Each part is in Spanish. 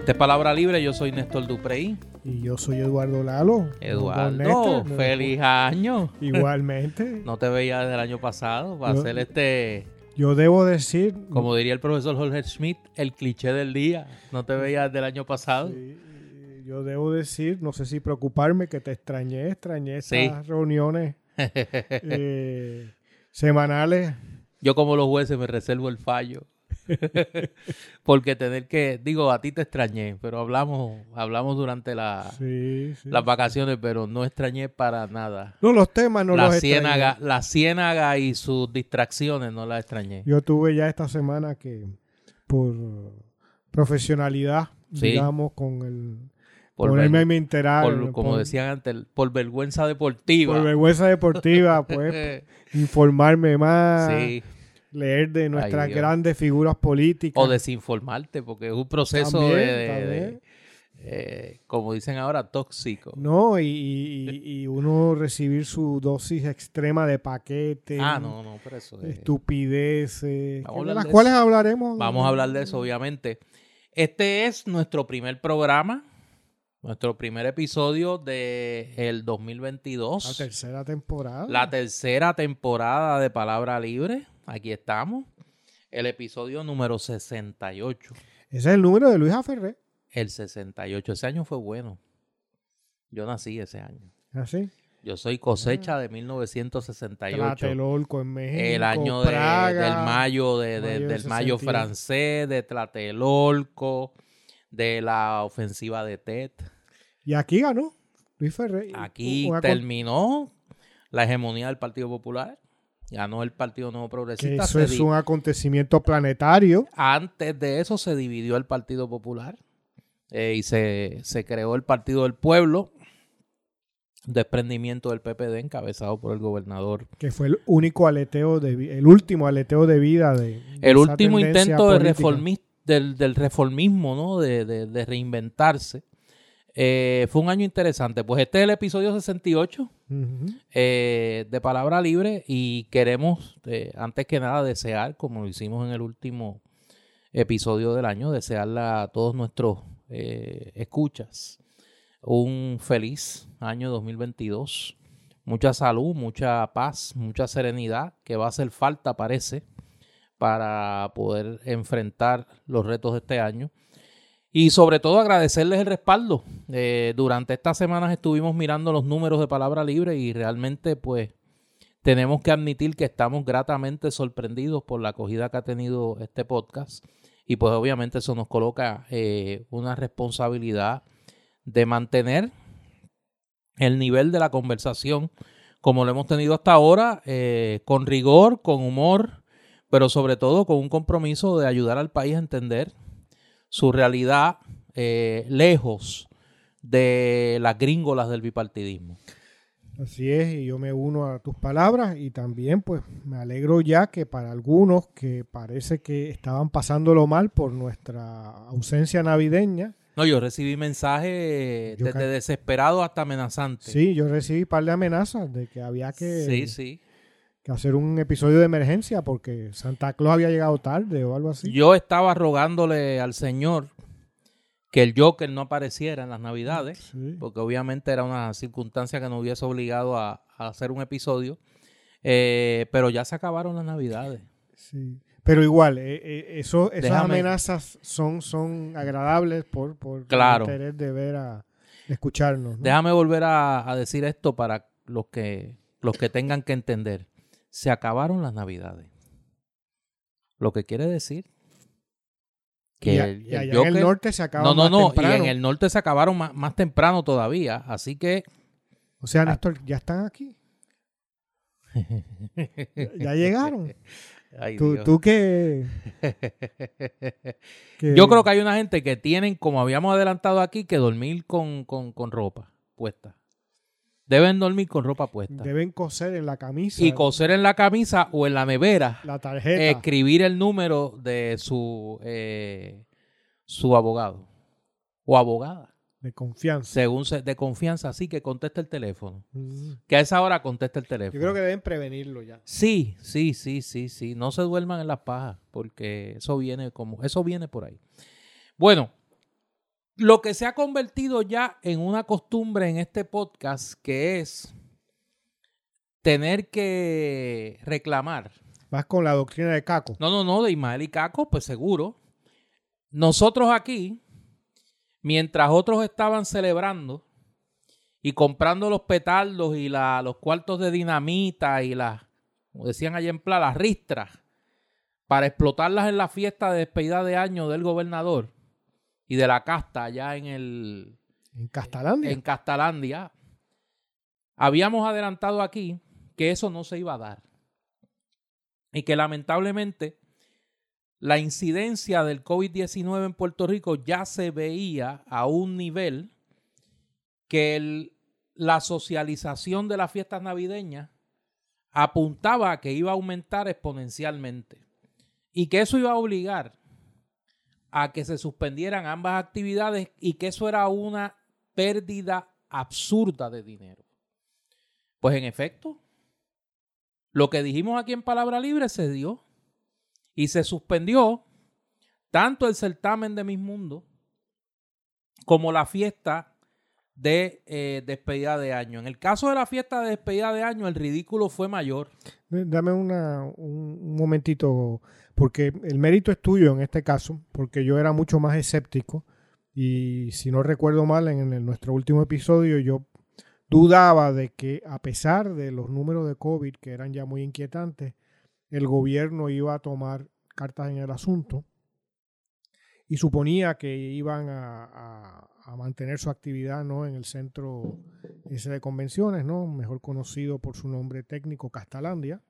Esta es Palabra Libre, yo soy Néstor Duprey. Y yo soy Eduardo Lalo. Eduardo, no, feliz año. Igualmente. No te veía desde el año pasado. Va a Yo- ser este, Yo debo decir. como diría el profesor Jorge Schmidt, el cliché del día. No te veía desde el año pasado. Sí, yo debo decir, no sé si preocuparme, que te extrañé, extrañé estas Sí. reuniones eh, semanales. Yo como los jueces me reservo el fallo. Porque tener que, digo, a ti te extrañé, pero hablamos, hablamos durante la, Sí, sí. las vacaciones, pero no extrañé para nada. No, los temas no la los ciénaga, extrañé. la ciénaga y sus distracciones no las extrañé. Yo tuve ya esta semana que, por profesionalidad, Sí. digamos, con el. Por ponerme a mi enterar. por- como por- decían antes, por vergüenza deportiva. Por vergüenza deportiva, pues, informarme más. sí. Leer de nuestras grandes figuras políticas. O desinformarte, porque es un proceso También, de, de- también. de, eh, como dicen ahora, tóxico. No, y, y- y uno recibir su dosis extrema de paquete, Ah, no, no, pero eso es- estupideces, de las de cuales eso. hablaremos. Vamos a hablar de eso, obviamente. Este es nuestro primer programa, nuestro primer episodio del el 2022. La tercera temporada. La tercera temporada de Palabra Libre. Aquí estamos. El episodio número 68. Ese es el número de Luisa Ferré. El 68. Ese año fue bueno. Yo nací ese año. Así. Yo soy cosecha de 1968. Tlatelolco en México. El año de- Praga. del mayo, de- de- mayo del mayo 61. francés, de Tlatelolco, de la ofensiva de Tet. Y aquí ganó Luis Ferré. Aquí terminó la hegemonía del Partido Popular. Ganó el Partido Nuevo Progresista. eso es un acontecimiento planetario. Antes de eso se dividió el Partido Popular eh, y se, se creó el Partido del Pueblo, desprendimiento del PPD encabezado por el gobernador. que fue el único aleteo de el último aleteo de vida de, de El último intento de del, del reformismo, ¿no? De, de- de reinventarse. Eh, fue un año interesante. Pues este es el episodio 68 Eh, de Palabra Libre y queremos, eh, antes que nada, desear, como lo hicimos en el último episodio del año, desearle a todos nuestros eh, escuchas un feliz año 2022. Mucha salud, mucha paz, mucha serenidad, que va a hacer falta, parece, para poder enfrentar los retos de este año. Y sobre todo agradecerles el respaldo. Eh, durante estas semanas estuvimos mirando los números de Palabra Libre y realmente pues tenemos que admitir que estamos gratamente sorprendidos por la acogida que ha tenido este podcast. Y pues obviamente eso nos coloca eh, una responsabilidad de mantener el nivel de la conversación como lo hemos tenido hasta ahora, eh, con rigor, con humor, pero sobre todo con un compromiso de ayudar al país a entender su realidad eh, lejos de las gringolas del bipartidismo. Así es, y yo me uno a tus palabras y también pues me alegro ya que para algunos que parece que estaban pasándolo mal por nuestra ausencia navideña, No, yo recibí mensajes Yo desde desesperado hasta amenazante. sí, yo recibí un par de amenazas de que había que, sí, sí. Que hacer un episodio de emergencia porque Santa Claus había llegado tarde o algo así. Yo estaba rogándole al Señor que el Joker no apareciera en las Navidades, Sí. porque obviamente era una circunstancia que nos hubiese obligado a, a hacer un episodio, Eh, pero ya se acabaron las Navidades. Sí. Pero igual, eh, eh, eso, esas Déjame- amenazas son, son agradables por, por Claro. el interés de ver a de escucharnos. ¿no? Déjame volver a, a decir esto para los que, los que tengan que entender. Se acabaron las Navidades. Lo que quiere decir que y a- el, y en el norte se acaba no, no, más no, temprano. y en el norte se acabaron más, más temprano todavía. Así que O sea. Néstor, ya están aquí. Ya llegaron. Ay, tú, tú que, que- Yo creo que hay una gente que tienen, como habíamos adelantado aquí, que dormir con, con, con ropa puesta. Deben dormir con ropa puesta. deben coser en la camisa Y coser en la camisa o en la nevera, la tarjeta. escribir el número de su, eh, su abogado o abogada, de confianza. según se- de confianza, así que conteste el teléfono. Mm. Que a esa hora conteste el teléfono. Yo creo que deben prevenirlo ya. Sí, sí, sí, sí, sí. No se duerman en las pajas, porque eso viene como, eso viene por ahí. Bueno, Lo que se ha convertido ya en una costumbre en este podcast, que es tener que reclamar. Vas con la doctrina de Caco. No, no, no, de Ismael y Caco, pues seguro. Nosotros aquí, mientras otros estaban celebrando y comprando los petardos y la, los cuartos de dinamita y las, como decían allá en Pla, las ristras, para explotarlas en la fiesta de despedida de año del gobernador y de la casta allá en el... En Castalandia. En Castalandia. Habíamos adelantado aquí que eso no se iba a dar. Y que lamentablemente la incidencia del COVID-19 en Puerto Rico ya se veía a un nivel que la socialización de las fiestas navideñas apuntaba a que iba a aumentar exponencialmente y que eso iba a obligar a que se suspendieran ambas actividades y que eso era una pérdida absurda de dinero. Pues en efecto, lo que dijimos aquí en Palabra Libre se dio y se suspendió tanto el certamen de Mis Mundo como la fiesta de eh, despedida de año. En el caso de la fiesta de despedida de año, el ridículo fue mayor. Dame una, un momentito, porque el mérito es tuyo en este caso, porque yo era mucho más escéptico y si no recuerdo mal, en, nuestro último episodio yo dudaba de que a pesar de los números de COVID que eran ya muy inquietantes, el gobierno iba a tomar cartas en el asunto y suponía que iban a, mantener su actividad ¿no? en el centro ese de convenciones, ¿no? mejor conocido por su nombre técnico Castalandia.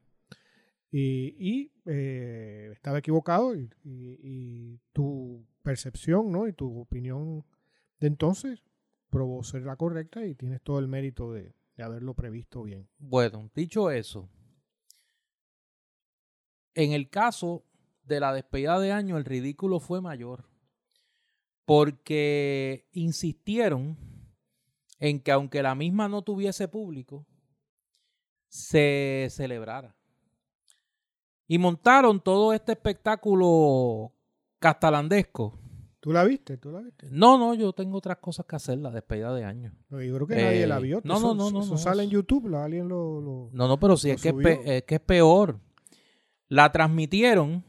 Y, eh, estaba equivocado y, tu percepción ¿no? y tu opinión de entonces probó ser la correcta y tienes todo el mérito de, de haberlo previsto bien. Bueno, dicho eso, en el caso de la despedida de año, el ridículo fue mayor. Porque insistieron en que aunque la misma no tuviese público, se celebrara. Y montaron todo este espectáculo castalandesco. ¿Tú la viste? ¿Tú la viste? No, no, yo tengo otras cosas que hacer, la despedida de año. No, yo creo que nadie la vio. No, no, no, no. Eso sale en YouTube, alguien lo, No, no, pero sí, es que es, que es peor. La transmitieron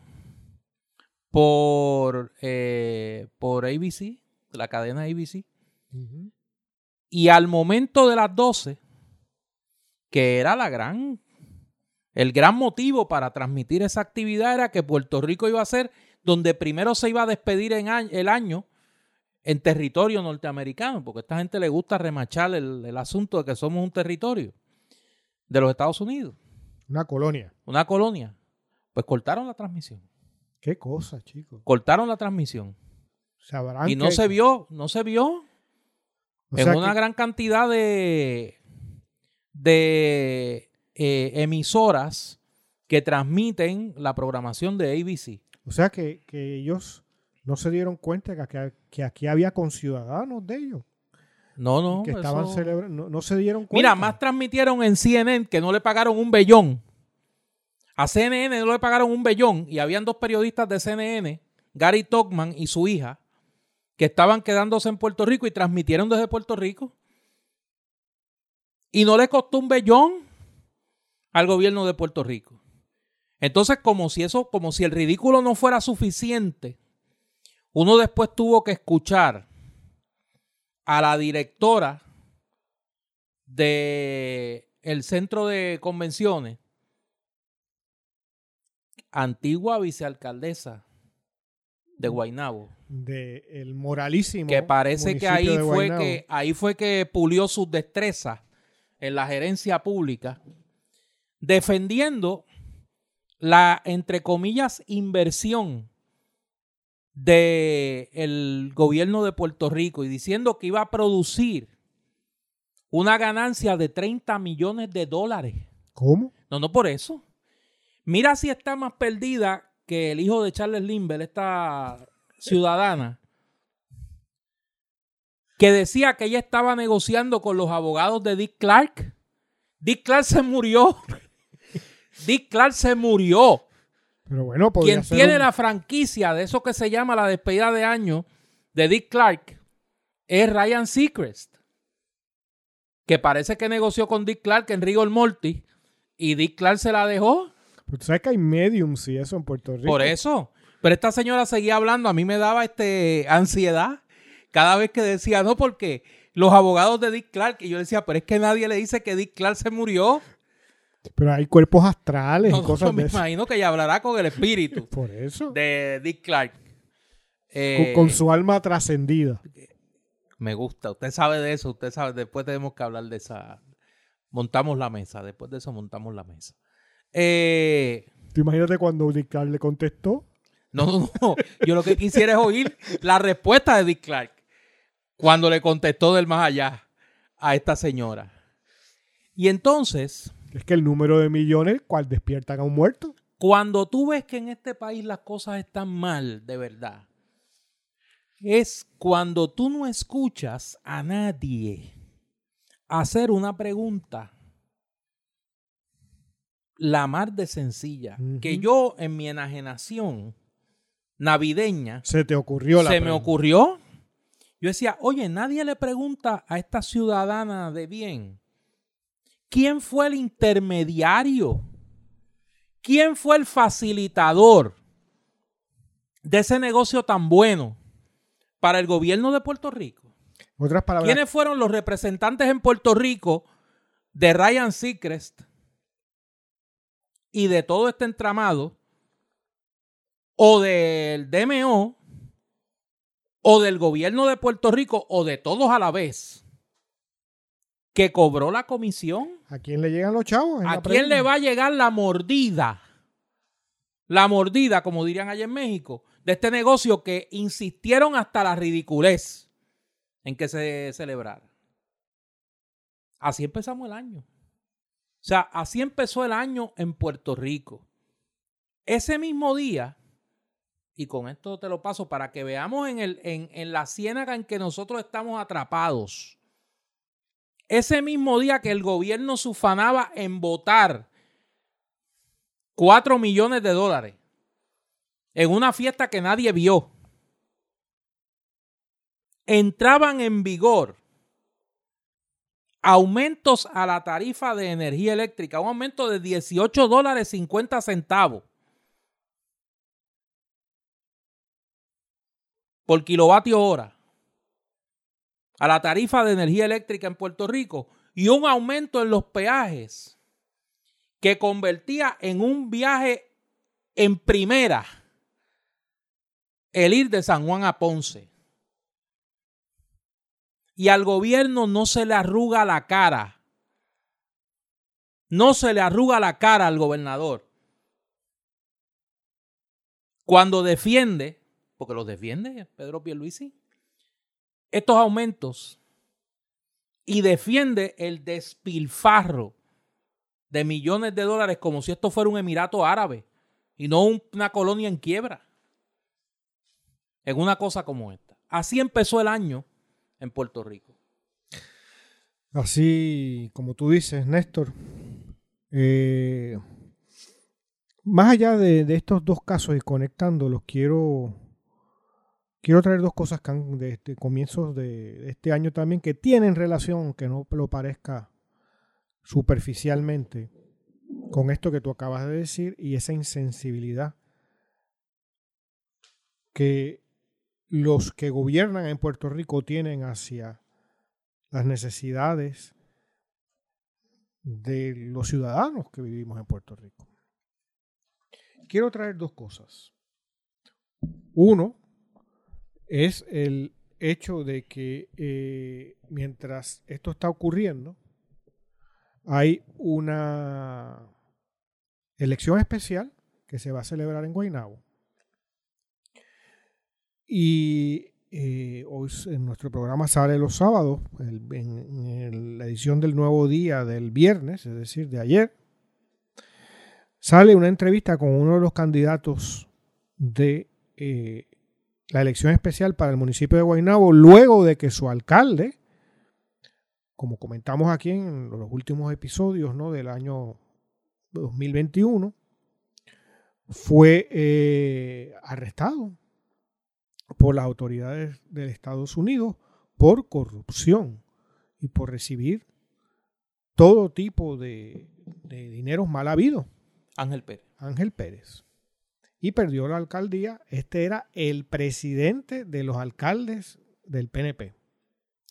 por, eh, por ABC, la cadena ABC. Y al momento de las 12, que era la gran, el gran motivo para transmitir esa actividad era que Puerto Rico iba a ser donde primero se iba a despedir en el año en territorio norteamericano, porque a esta gente le gusta remachar el, el asunto de que somos un territorio de los Estados Unidos. Una colonia. Una colonia. Pues cortaron la transmisión. Qué cosa, chicos. Cortaron la transmisión. y no se vio, no se vio en una gran cantidad de, de eh, emisoras que transmiten la programación de ABC. O sea que, ellos no se dieron cuenta que que aquí había conciudadanos de ellos. No, no. Que estaban celebrando. No, se dieron cuenta. Mira, más transmitieron en CNN que no le pagaron un bellón a CNN no le pagaron un bellón y habían dos periodistas de CNN, Gary Togman y su hija, que estaban quedándose en Puerto Rico y transmitieron desde Puerto Rico. Y no le costó un bellón al gobierno de Puerto Rico. Entonces, como si eso, como si el ridículo no fuera suficiente, uno después tuvo que escuchar a la directora de el centro de convenciones antigua vicealcaldesa de mm. Guaynabo. De el moralísimo. Que parece que ahí fue que ahí fue que pulió sus destrezas en la gerencia pública, defendiendo la, entre comillas, inversión del gobierno de Puerto Rico y diciendo que iba a producir una ganancia de 30 millones de dólares. ¿Cómo? No, no por eso. Mira si está más perdida que el hijo de Charles Limber, esta ciudadana, que decía que ella estaba negociando con los abogados de Dick Clark. Dick Clark se murió. Dick Clark se murió. Pero bueno, Quien tiene la franquicia de eso que se llama la despedida de año de Dick Clark es Ryan Seacrest, que parece que negoció con Dick Clark en Rigor Morty y Dick Clark se la dejó. Pero tú sabes que hay mediums y eso en Puerto Rico. Por eso. Pero esta señora seguía hablando, a mí me daba este ansiedad cada vez que decía, no, porque los abogados de Dick Clark, y yo decía, pero es que nadie le dice que Dick Clark se murió. Pero hay cuerpos astrales y No, cosas me de eso. imagino que ella hablará con el espíritu Por eso. de Dick Clark. Con, Eh, con su alma trascendida. Me gusta, usted sabe de eso, usted sabe, después tenemos que hablar de esa. Montamos la mesa, después de eso montamos la mesa. Eh, Tú imagínate cuando Dick Clark le contestó. no, no, no, yo lo que quisiera es oír la respuesta de Dick Clark cuando le contestó del más allá a esta señora. Y entonces, Es que el número de millones, cual despiertan a un muerto. cuando tú ves que en este país las cosas están mal, de verdad, es cuando tú no escuchas a nadie hacer una pregunta la mar de sencilla, que yo en mi enajenación navideña Se te ocurrió la se me ocurrió. Yo decía, oye, nadie le pregunta a esta ciudadana de bien, ¿quién fue el intermediario? ¿Quién fue el facilitador de ese negocio tan bueno para el gobierno de Puerto Rico? En otras palabras, ¿Quiénes fueron los representantes en Puerto Rico de Ryan Seacrest y de todo este entramado? O del DMO, o del gobierno de Puerto Rico, o de todos a la vez, que cobró la comisión. ¿a quién le llegan los chavos? ¿A quién le va a llegar la mordida? La mordida, como dirían allá en México, de este negocio que insistieron hasta la ridiculez en que se celebrara. Así empezamos el año. O sea, así empezó el año en Puerto Rico. Ese mismo día, y con esto te lo paso para que veamos en, el, en, en la ciénaga en que nosotros estamos atrapados. Ese mismo día que el gobierno se ufanaba en votar 4 millones de dólares en una fiesta que nadie vio, entraban en vigor aumentos a la tarifa de energía eléctrica, un aumento de 18 dólares 50 centavos por kilovatio hora a la tarifa de energía eléctrica en Puerto Rico y un aumento en los peajes que convertía en un viaje en primera el ir de San Juan a Ponce. Y al gobierno no se le arruga la cara. No se le arruga la cara al gobernador. Cuando defiende, porque los defiende Pedro Pierluisi, estos aumentos y defiende el despilfarro de millones de dólares como si esto fuera un emirato árabe y no un- una colonia en quiebra. En una cosa como esta. Así empezó el año en Puerto Rico. Así como tú dices, Néstor, eh, más allá de, estos dos casos y conectándolos, quiero, quiero traer dos cosas que han- de este, comienzos de, de este año también que tienen relación, aunque no lo parezca superficialmente, con esto que tú acabas de decir y esa insensibilidad que los que gobiernan en Puerto Rico tienen hacia las necesidades de los ciudadanos que vivimos en Puerto Rico. Quiero traer dos cosas. Uno es el hecho de que eh, mientras esto está ocurriendo, hay una elección especial que se va a celebrar en Guaynabo. Y eh, hoy en nuestro programa sale los sábados, en, la edición del nuevo día del viernes, es decir, de ayer, sale una entrevista con uno de los candidatos de eh, la elección especial para el municipio de Guaynabo, luego de que su alcalde, como comentamos aquí en los últimos episodios ¿no? del año 2021, fue eh, arrestado por las autoridades de Estados Unidos por corrupción y por recibir todo tipo de, de dineros mal habidos. Ángel Pérez. Ángel Pérez. Y perdió la alcaldía. Este era el presidente de los alcaldes del PNP,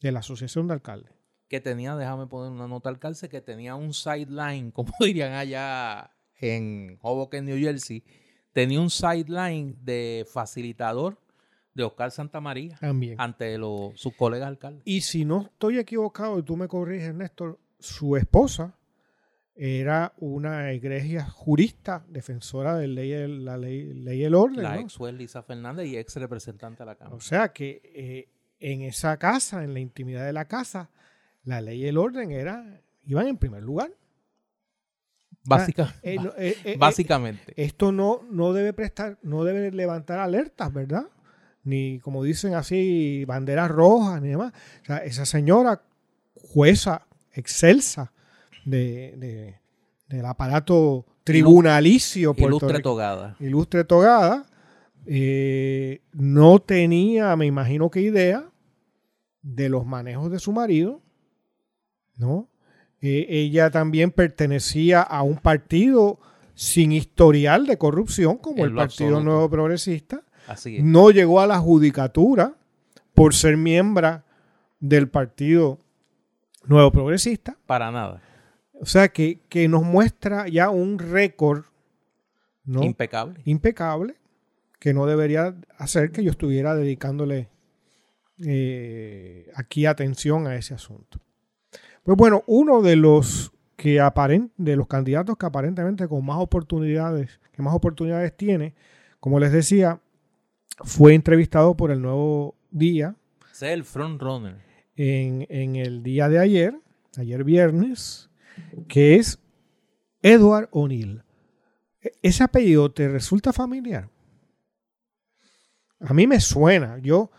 de la Asociación de Alcaldes. Que tenía, déjame poner una nota al calce, que tenía un sideline, como dirían allá en Hoboken, New Jersey, tenía un sideline de facilitador de Oscar Santamaría También. ante los, sus colegas alcaldes. Y si no estoy equivocado, y tú me corriges, Néstor, su esposa era una egregia jurista, defensora de ley, la ley, ley y el orden. La ¿no? ex juez Lisa Fernández y ex representante de la Cámara. O sea que eh, en esa casa, en la intimidad de la casa, la ley y el orden era, iban en primer lugar. Básica- Eh, eh, eh, básicamente. esto no, no debe prestar, no debe levantar alertas, ¿verdad? Ni como dicen así, banderas rojas, ni demás. O sea, esa señora jueza excelsa de, de- del aparato tribunalicio Ilustre togada. ilustre togada, eh, no tenía, me imagino que idea de los manejos de su marido, ¿no? Eh, ella también pertenecía a un partido sin historial de corrupción, como En el Partido absoluto. Nuevo Progresista. Así es. No llegó a la judicatura por ser miembro del Partido Nuevo Progresista. Para nada. O sea, que, que nos muestra ya un récord, ¿no? Impecable. impecable que no debería hacer que yo estuviera dedicándole eh, aquí atención a ese asunto. Pues bueno, uno de los que aparen- de los candidatos que aparentemente con más oportunidades, que más oportunidades tiene, como les decía, fue entrevistado por el Nuevo Día es el front runner. en, en el día de ayer, ayer viernes, que es Edward O'Neill. E- ¿Ese apellido te resulta familiar? A mí me suena. Yo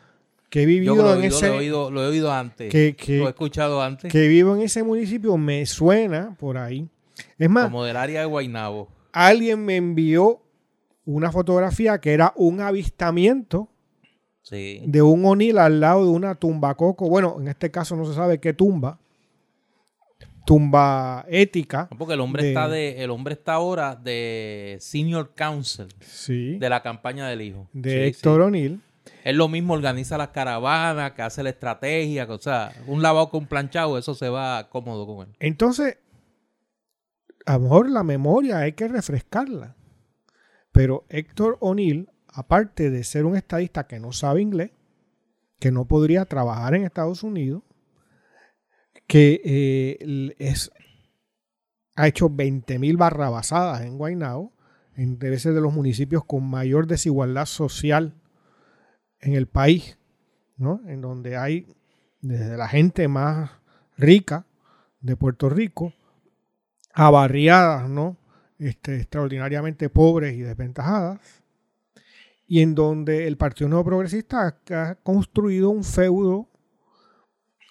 que he vivido Yo lo he, en oído, ese lo he oído, lo he oído antes. que, que- lo he escuchado antes. que vivo en ese municipio, me suena por ahí. Es más, Como del área de Guaynabo. alguien me envió una fotografía que era un avistamiento Sí. de un O'Neill al lado de una tumba coco. Bueno, en este caso no se sabe qué tumba. Tumba ética. Porque el hombre de- está de, el hombre está ahora de senior counsel Sí. de la campaña del hijo. de Sí, Héctor. O'Neill. Él lo mismo organiza las caravanas, que hace la estrategia, que, o sea, un lavado con planchado, eso se va cómodo con él. Entonces, a lo mejor la memoria hay que refrescarla. Pero Héctor O'Neill, aparte de ser un estadista que no sabe inglés, que no podría trabajar en Estados Unidos, que eh, es, ha hecho 20.000 barrabasadas en Guaynabo, en debe de los municipios con mayor desigualdad social en el país, ¿no? En donde hay desde la gente más rica de Puerto Rico a barriadas, ¿no? Este, extraordinariamente pobres y desventajadas, y en donde el Partido Nuevo Progresista ha, construido un feudo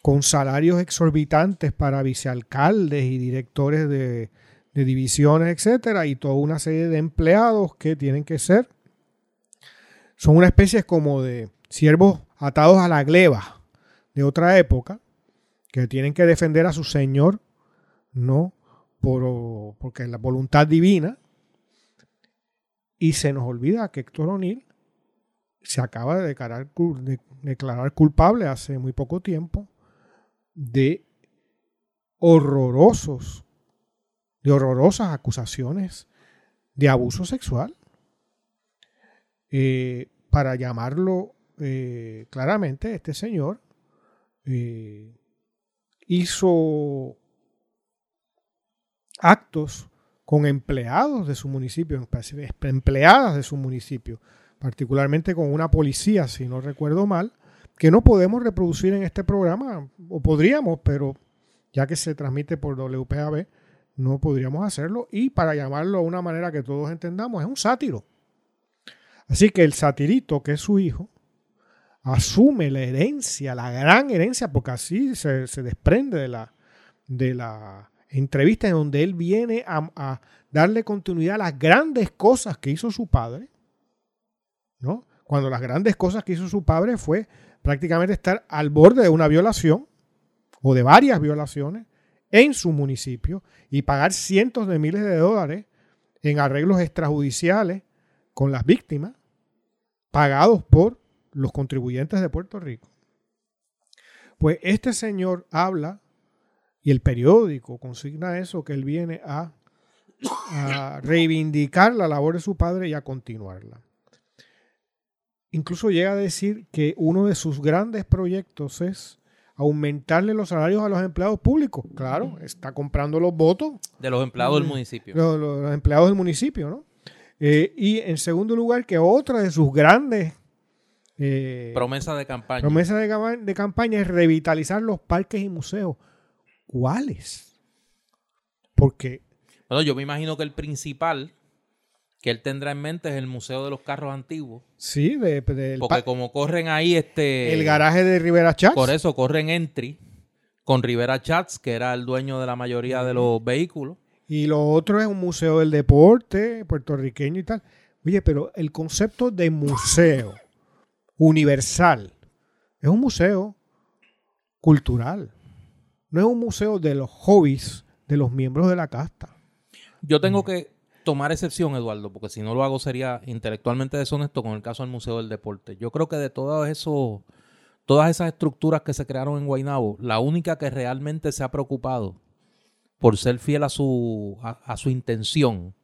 con salarios exorbitantes para vicealcaldes y directores de, de divisiones, etcétera, y toda una serie de empleados que tienen que ser, son una especie como de siervos atados a la gleba de otra época, que tienen que defender a su señor, no por, porque es la voluntad divina. Y se nos olvida que Héctor O'Neill se acaba de declarar, cul- de declarar culpable hace muy poco tiempo de horrorosos, de horrorosas acusaciones de abuso sexual. Eh, para llamarlo eh, claramente, este señor eh, hizo actos con empleados de su municipio, empleadas de su municipio, particularmente con una policía, si no recuerdo mal, que no podemos reproducir en este programa, o podríamos, pero ya que se transmite por WPAB, no podríamos hacerlo, y para llamarlo de una manera que todos entendamos, es un sátiro. Así que el satirito, que es su hijo, asume la herencia, la gran herencia, porque así se, se desprende de la, de la entrevista en donde él viene a, darle continuidad a las grandes cosas que hizo su padre, ¿no? Cuando las grandes cosas que hizo su padre fue prácticamente estar al borde de una violación o de varias violaciones en su municipio y pagar cientos de miles de dólares en arreglos extrajudiciales con las víctimas pagados por los contribuyentes de Puerto Rico. Pues este señor habla y el periódico consigna eso, que él viene a, a reivindicar la labor de su padre y a continuarla. Incluso llega a decir que uno de sus grandes proyectos es aumentarle los salarios a los empleados públicos. Claro, está comprando los votos. De los empleados del municipio. Los, los empleados del municipio, ¿no? Eh, y en segundo lugar, que otra de sus grandes eh, promesa de campaña. Promesa de, de, campaña es revitalizar los parques y museos. ¿Cuáles? Porque. Bueno, yo me imagino que el principal que él tendrá en mente es el Museo de los Carros Antiguos. Sí, de, porque como corren ahí este... El garaje de Rivera Chats. Por eso corren entry con Rivera Chats, que era el dueño de la mayoría de los vehículos. Y lo otro es un museo del deporte puertorriqueño y tal. Oye, pero el concepto de museo universal es un museo cultural. No es un museo de los hobbies de los miembros de la casta. Yo tengo que tomar excepción, Eduardo, porque si no lo hago sería intelectualmente deshonesto con el caso del Museo del Deporte. Yo creo que de todos esos, todas esas estructuras que se crearon en Guaynabo, la única que realmente se ha preocupado por ser fiel a su, a, su intención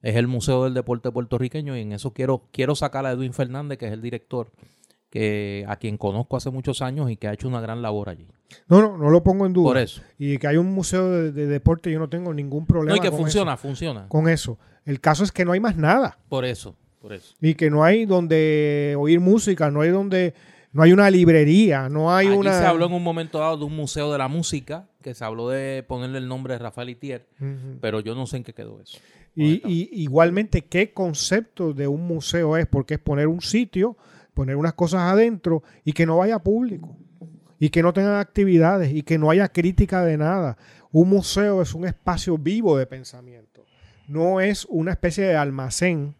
es el Museo del Deporte puertorriqueño y en eso quiero, quiero sacar a Edwin Fernández, que es el director, que, a quien conozco hace muchos años y que ha hecho una gran labor allí. No, no, no lo pongo en duda. Por eso. Y que hay un museo de, deporte, yo no tengo ningún problema. No, y que funciona, funciona. Con eso. El caso es que no hay más nada. Por eso, por eso. Y que no hay donde oír música, no hay donde. No hay una librería, no hay una. se habló en un momento dado de un museo de la música, que se habló de ponerle el nombre de Rafael Itier, pero yo no sé en qué quedó eso. Y, y, igualmente, ¿qué concepto de un museo es? Porque es poner un sitio, poner unas cosas adentro y que no vaya público y que no tengan actividades y que no haya crítica de nada. Un museo es un espacio vivo de pensamiento. No es una especie de almacén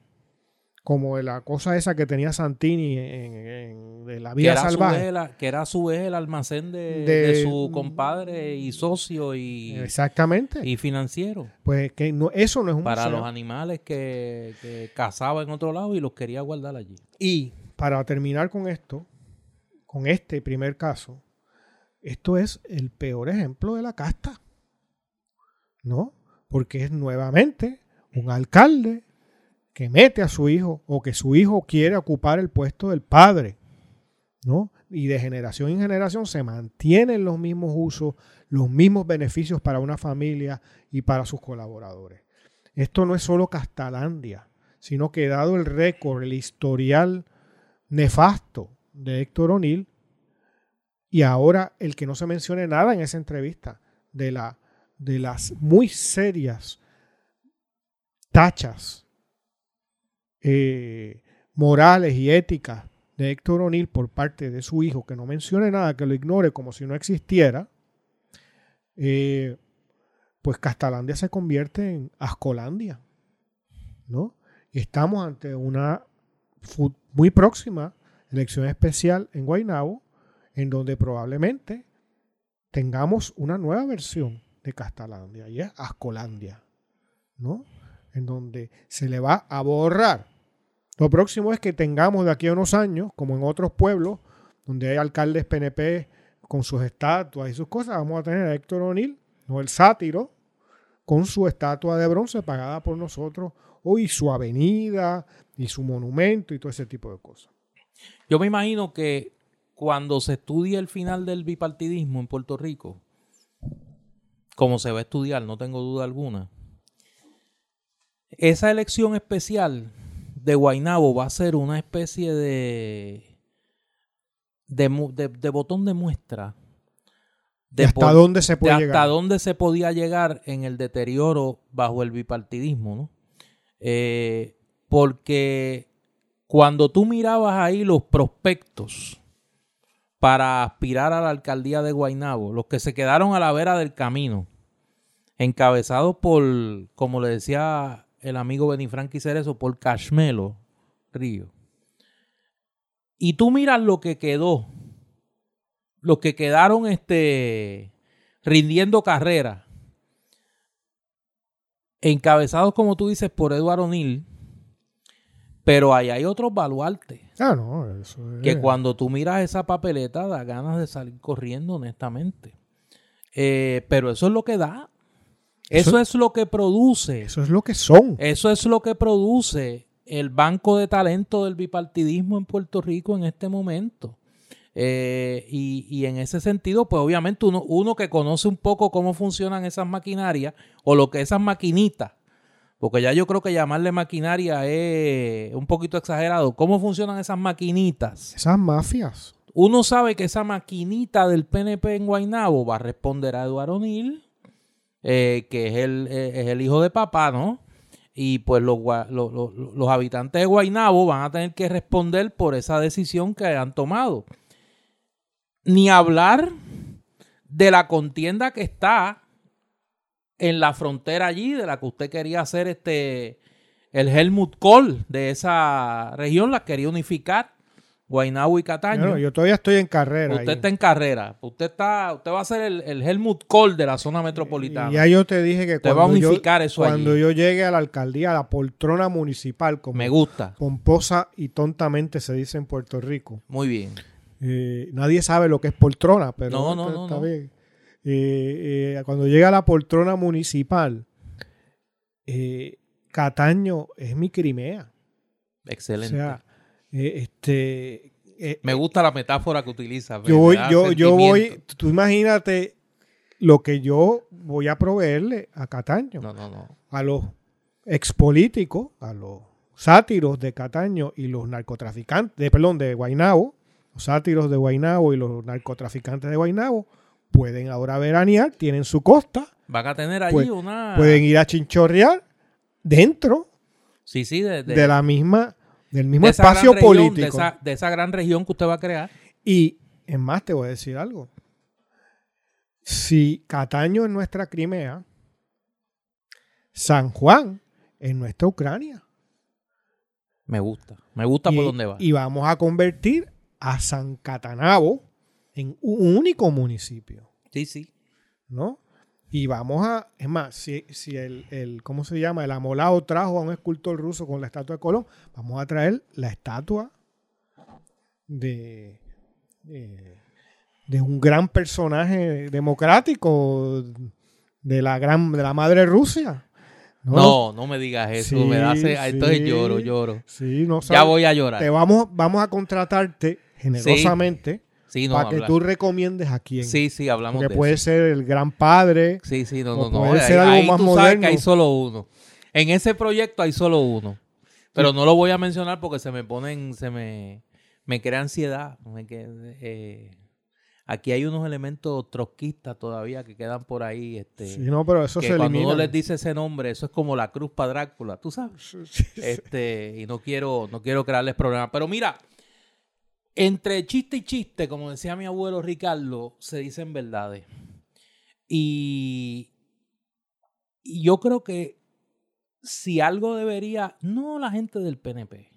como la cosa esa que tenía Santini en, de la vida salvaje. que era a su vez el almacén de, su compadre y socio y, exactamente. y financiero. Pues que no, eso no es un Para los animales que, que cazaba en otro lado y los quería guardar allí. Y para terminar con esto, con este primer caso, esto es el peor ejemplo de la casta. ¿No? Porque es nuevamente un alcalde que mete a su hijo o que su hijo quiere ocupar el puesto del padre. ¿No? Y de generación en generación se mantienen los mismos usos, los mismos beneficios para una familia y para sus colaboradores. Esto no es solo Castalandia, sino que dado el récord, el historial nefasto de Héctor O'Neill, y ahora el que no se mencione nada en esa entrevista de, la, de las muy serias tachas eh, morales y éticas de Héctor O'Neill por parte de su hijo, que no mencione nada, que lo ignore como si no existiera, eh, pues Castalandia se convierte en Ascolandia. ¿no? Estamos ante una muy próxima elección especial en Guaynabo en donde probablemente tengamos una nueva versión de Castalandia y es Ascolandia, ¿no? En donde se le va a borrar. Lo próximo es que tengamos de aquí a unos años, como en otros pueblos, donde hay alcaldes PNP con sus estatuas y sus cosas, vamos a tener a Héctor O'Neill, no el sátiro, con su estatua de bronce pagada por nosotros, o y su avenida y su monumento y todo ese tipo de cosas. Yo me imagino que cuando se estudie el final del bipartidismo en Puerto Rico, como se va a estudiar, no tengo duda alguna, esa elección especial de Guainabo va a ser una especie de, de, botón de muestra. De, hasta dónde se puede llegar. Hasta dónde se podía llegar en el deterioro bajo el bipartidismo, ¿no? Eh, porque cuando tú mirabas ahí los prospectos para aspirar a la alcaldía de Guaynabo, los que se quedaron a la vera del camino, encabezados por, como le decía el amigo Benifranqui Cerezo, por Cashmelo Río. Y tú miras lo que quedó los que quedaron este, rindiendo carrera, encabezados, como tú dices, por Eduardo O'Neill, pero ahí hay otros baluartes. Ah, no, eso es... Que cuando tú miras esa papeleta da ganas de salir corriendo, honestamente. Eh, pero eso es lo que da. Eso, Eso- es lo que produce. Eso es lo que son. Eso es lo que produce el banco de talento del bipartidismo en Puerto Rico en este momento. Eh, y, y en ese sentido, pues obviamente uno, uno que conoce un poco cómo funcionan esas maquinarias o lo que esas maquinitas, porque ya yo creo que llamarle maquinaria es un poquito exagerado, cómo funcionan esas maquinitas. Esas mafias. Uno sabe que esa maquinita del PNP en Guaynabo va a responder a Eduardo O'Neill, eh, que es el, eh, es el hijo de papá, ¿no? Y pues los, gua- lo- lo- lo- los habitantes de Guaynabo van a tener que responder por esa decisión que han tomado. Ni hablar de la contienda que está en la frontera allí, de la que usted quería hacer este el Helmut Kohl de esa región, la quería unificar, Guaynabo y Cataño. Bueno, yo todavía estoy en carrera. Usted ahí. está en carrera. Usted está, usted va a ser el, el Helmut Kohl de la zona metropolitana. Y ya yo te dije que Te va a cuando, yo, unificar eso cuando allí. yo llegue a la alcaldía, a la poltrona municipal, como Me gusta. pomposa y tontamente se dice en Puerto Rico. Muy bien. Eh, nadie sabe lo que es poltrona, pero No, no, está, no, está no. Eh, eh, cuando llega a la poltrona municipal, eh, Cataño es mi Crimea. Excelente. O sea, eh, este, me gusta la metáfora que utiliza. yo voy, yo, yo voy, tú imagínate lo que yo voy a proveerle a Cataño, No, no, no. a los expolíticos, a los sátiros de Cataño y los narcotraficantes, de, perdón, de Guainabo, los sátiros de Guainabo y los narcotraficantes de Guainabo, pueden ahora veranear, tienen su costa, Van a tener allí Pues- una. pueden ir a chinchorrear dentro Sí, sí, de, de- de la misma, del mismo de esa gran espacio región, político. De esa, de esa gran región que usted va a crear. Y es más, te voy a decir algo. Si Cataño es nuestra Crimea, San Juan es nuestra Ucrania. Me gusta. Me gusta y, por dónde va. y vamos a convertir a San Catanabo en un único municipio, sí, sí. ¿no? Y vamos a, es más, si, si el, el, ¿cómo se llama? El amolado trajo a un escultor ruso con la estatua de Colón, vamos a traer la estatua de, de, de un gran personaje democrático de la gran, de la madre Rusia. No, no me digas eso. Sí, me da se- sí. Entonces lloro, lloro. Sí, no Ya voy a llorar. Te vamos, vamos a contratarte generosamente Sí, no, para que tú recomiendes a quién. Sí, sí, hablamos Porque de puede eso. ser el gran padre. Sí, sí, no, no, no. puede ser algo ahí más tú sabes moderno. que hay solo uno. En ese proyecto hay solo uno. Pero no lo voy a mencionar porque se me ponen, se me, me crea ansiedad. Me eh, aquí hay unos elementos trotskistas todavía que quedan por ahí. Este, Sí, no, pero eso que se cuando elimina. uno les dice ese nombre, eso es como la cruz para Drácula, tú sabes. Este, y no quiero, no quiero crearles problemas. Pero mira, entre chiste y chiste, como decía mi abuelo Ricardo, se dicen verdades. Y, y yo creo que si algo debería, no la gente del PNP,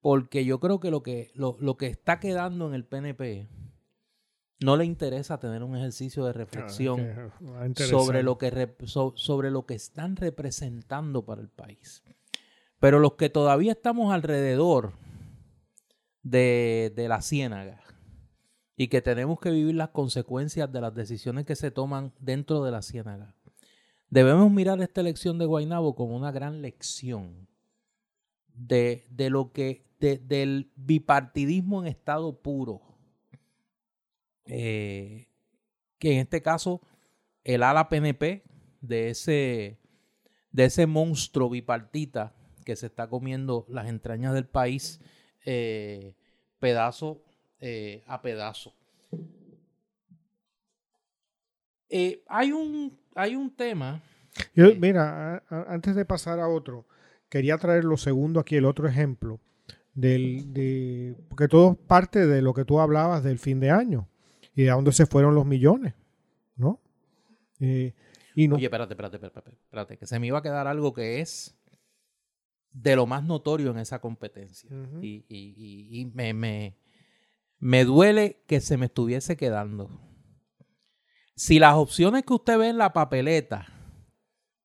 porque yo creo que lo que, lo, lo que está quedando en el PNP no le interesa tener un ejercicio de reflexión Ah, interesar. sobre lo que rep- so- sobre lo que están representando para el país. Pero los que todavía estamos alrededor de, de la ciénaga y que tenemos que vivir las consecuencias de las decisiones que se toman dentro de la ciénaga, debemos mirar esta elección de Guaynabo como una gran lección de, de lo que de- del bipartidismo en estado puro. Eh, que en este caso el ala PNP de ese, de ese monstruo bipartita que se está comiendo las entrañas del país eh, pedazo eh, a pedazo. Eh, hay, un, hay un tema. Yo, mira, a- a- antes de pasar a otro, quería traer lo segundo aquí, el otro ejemplo, del, de, porque todo parte de lo que tú hablabas del fin de año y de dónde se fueron los millones, ¿no? Eh, y no, Oye, espérate, espérate, espérate, espérate, que se me iba a quedar algo que es de lo más notorio en esa competencia. Y, y- y- y me, me, me duele que se me estuviese quedando. Si las opciones que usted ve en la papeleta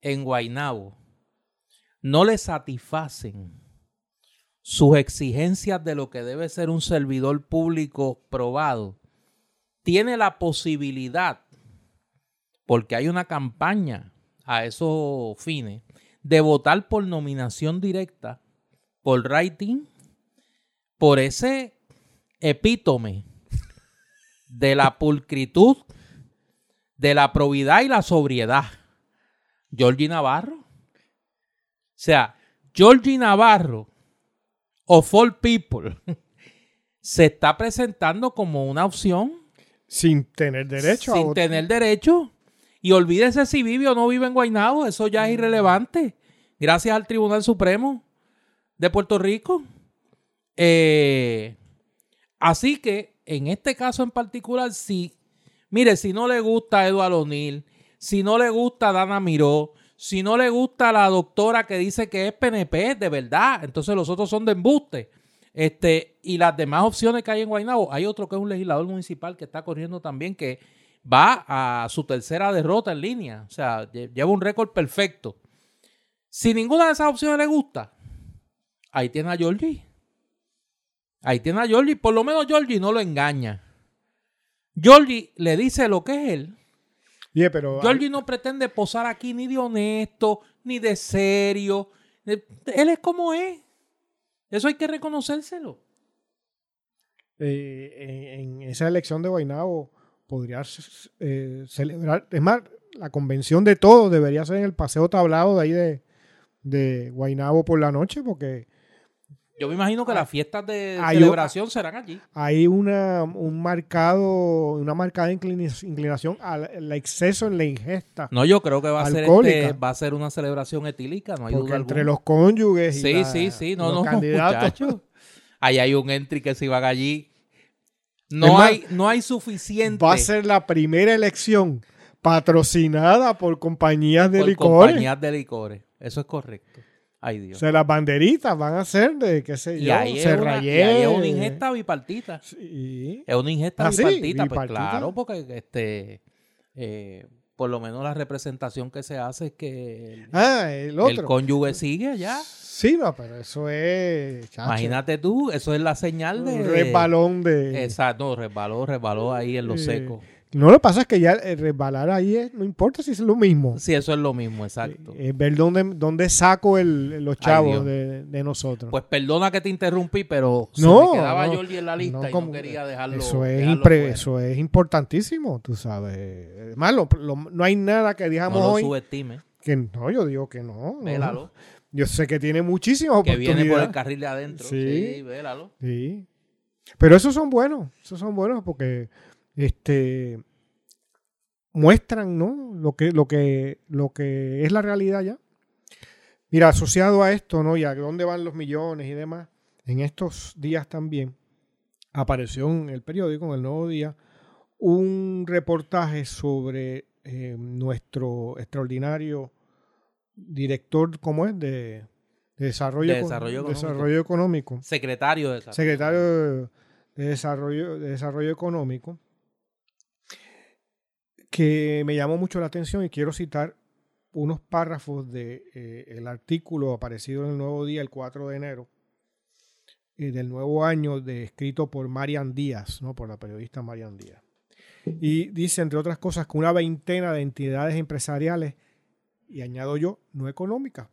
en Guaynabo no le satisfacen sus exigencias de lo que debe ser un servidor público probado, tiene la posibilidad, porque hay una campaña a esos fines, de votar por nominación directa, por rating, por ese epítome de la pulcritud, de la probidad y la sobriedad. Georgie Navarro. O sea, Georgie Navarro, of all people, se está presentando como una opción. Sin tener derecho sin tener derecho. Y olvídese si vive o no vive en Guaynabo, eso ya es irrelevante. Gracias al Tribunal Supremo de Puerto Rico. Eh, así que en este caso en particular, si, mire, si no le gusta Eduardo O'Neill, si no le gusta Dana Miró, si no le gusta la doctora que dice que es PNP, de verdad, entonces los otros son de embuste. Este, y las demás opciones que hay en Guaynabo, hay otro que es un legislador municipal que está corriendo también, que va a su tercera derrota en línea. O sea, lleva un récord perfecto. Si ninguna de esas opciones le gusta, ahí tiene a Georgie. Ahí tiene a Georgie. Por lo menos Georgie no lo engaña. Georgie le dice lo que es él pero, Georgie no pretende posar aquí ni de honesto, ni de serio. Él es como es. Eso hay que reconocérselo. Eh, en, esa elección de Guaynabo podría eh, celebrar. Es más, la convención de todos debería ser en el paseo tablado de ahí de, de Guaynabo por la noche, porque yo me imagino que las fiestas de celebración serán allí. Hay una, un marcado, una marcada inclinación al, exceso en la ingesta. No, yo creo que va a ser este, va a ser una celebración etílica, no hay duda entre los cónyuges y sí, sí, sí, no, los no, candidatos. Ahí hay un entry que se va allí. No hay, no hay suficiente. Va a ser la primera elección patrocinada por compañías de por licores. Compañías de licores, eso es correcto. Ay, Dios. O sea, las banderitas van a ser de, qué sé yo, ahí es una, y ahí es una ingesta bipartita. Sí. Es una ingesta ¿Ah, bipartita, pues claro, porque este, eh, por lo menos la representación que se hace es que el, ah, el, otro. cónyuge sigue allá. Sí, no, pero eso es. Imagínate tú, eso es la señal de. Un resbalón de. Exacto, resbaló, resbaló ahí en lo seco. No, lo que pasa es que ya el resbalar ahí es, no importa si es lo mismo. Sí, eso es lo mismo, exacto. Eh, ver dónde, dónde saco el, los chavos de, nosotros. Pues perdona que te interrumpí, pero no, se me quedaba no, Jordi en la lista y no quería dejarlo. Eso es, eso es importantísimo, tú sabes. Además, no hay nada que digamos no lo hoy. subestime. Que no, yo digo que no. Vélalo. Yo sé que tiene muchísimas oportunidades. Que viene por el carril de adentro. Sí, sí vélalo. Sí. Pero esos son buenos, esos son buenos porque este, muestran ¿no? lo, que, lo, que, lo que es la realidad ya. Mira, asociado a esto, ¿no? Y a dónde van los millones y demás, en estos días también apareció en el periódico, en el Nuevo Día, un reportaje sobre eh, nuestro extraordinario director, ¿cómo es? De, desarrollo, desarrollo, económico. Secretario de Desarrollo. Secretario de Desarrollo, de Desarrollo Económico, que me llamó mucho la atención y quiero citar unos párrafos del de, eh, artículo aparecido en el Nuevo Día el 4 de enero eh, del nuevo año, de, escrito por Marian Díaz, ¿no? por la periodista Marian Díaz. Y dice, entre otras cosas, que una veintena de entidades empresariales, y añado yo, no económicas,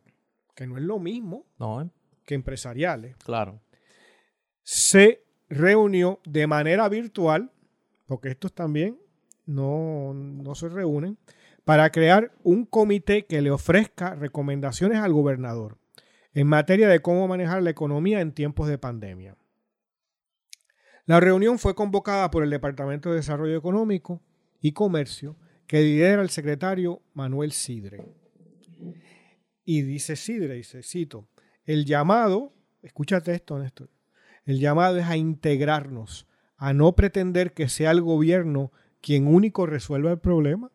que no es lo mismo no, que empresariales, claro. se reunió de manera virtual, porque estos también no, no se reúnen, para crear un comité que le ofrezca recomendaciones al gobernador en materia de cómo manejar la economía en tiempos de pandemia. La reunión fue convocada por el Departamento de Desarrollo Económico y Comercio, que lidera el secretario Manuel Sidre. Y dice Sidre, dice, cito, el llamado, escúchate esto, Néstor, el llamado es a integrarnos, a no pretender que sea el gobierno quien único resuelva el problema.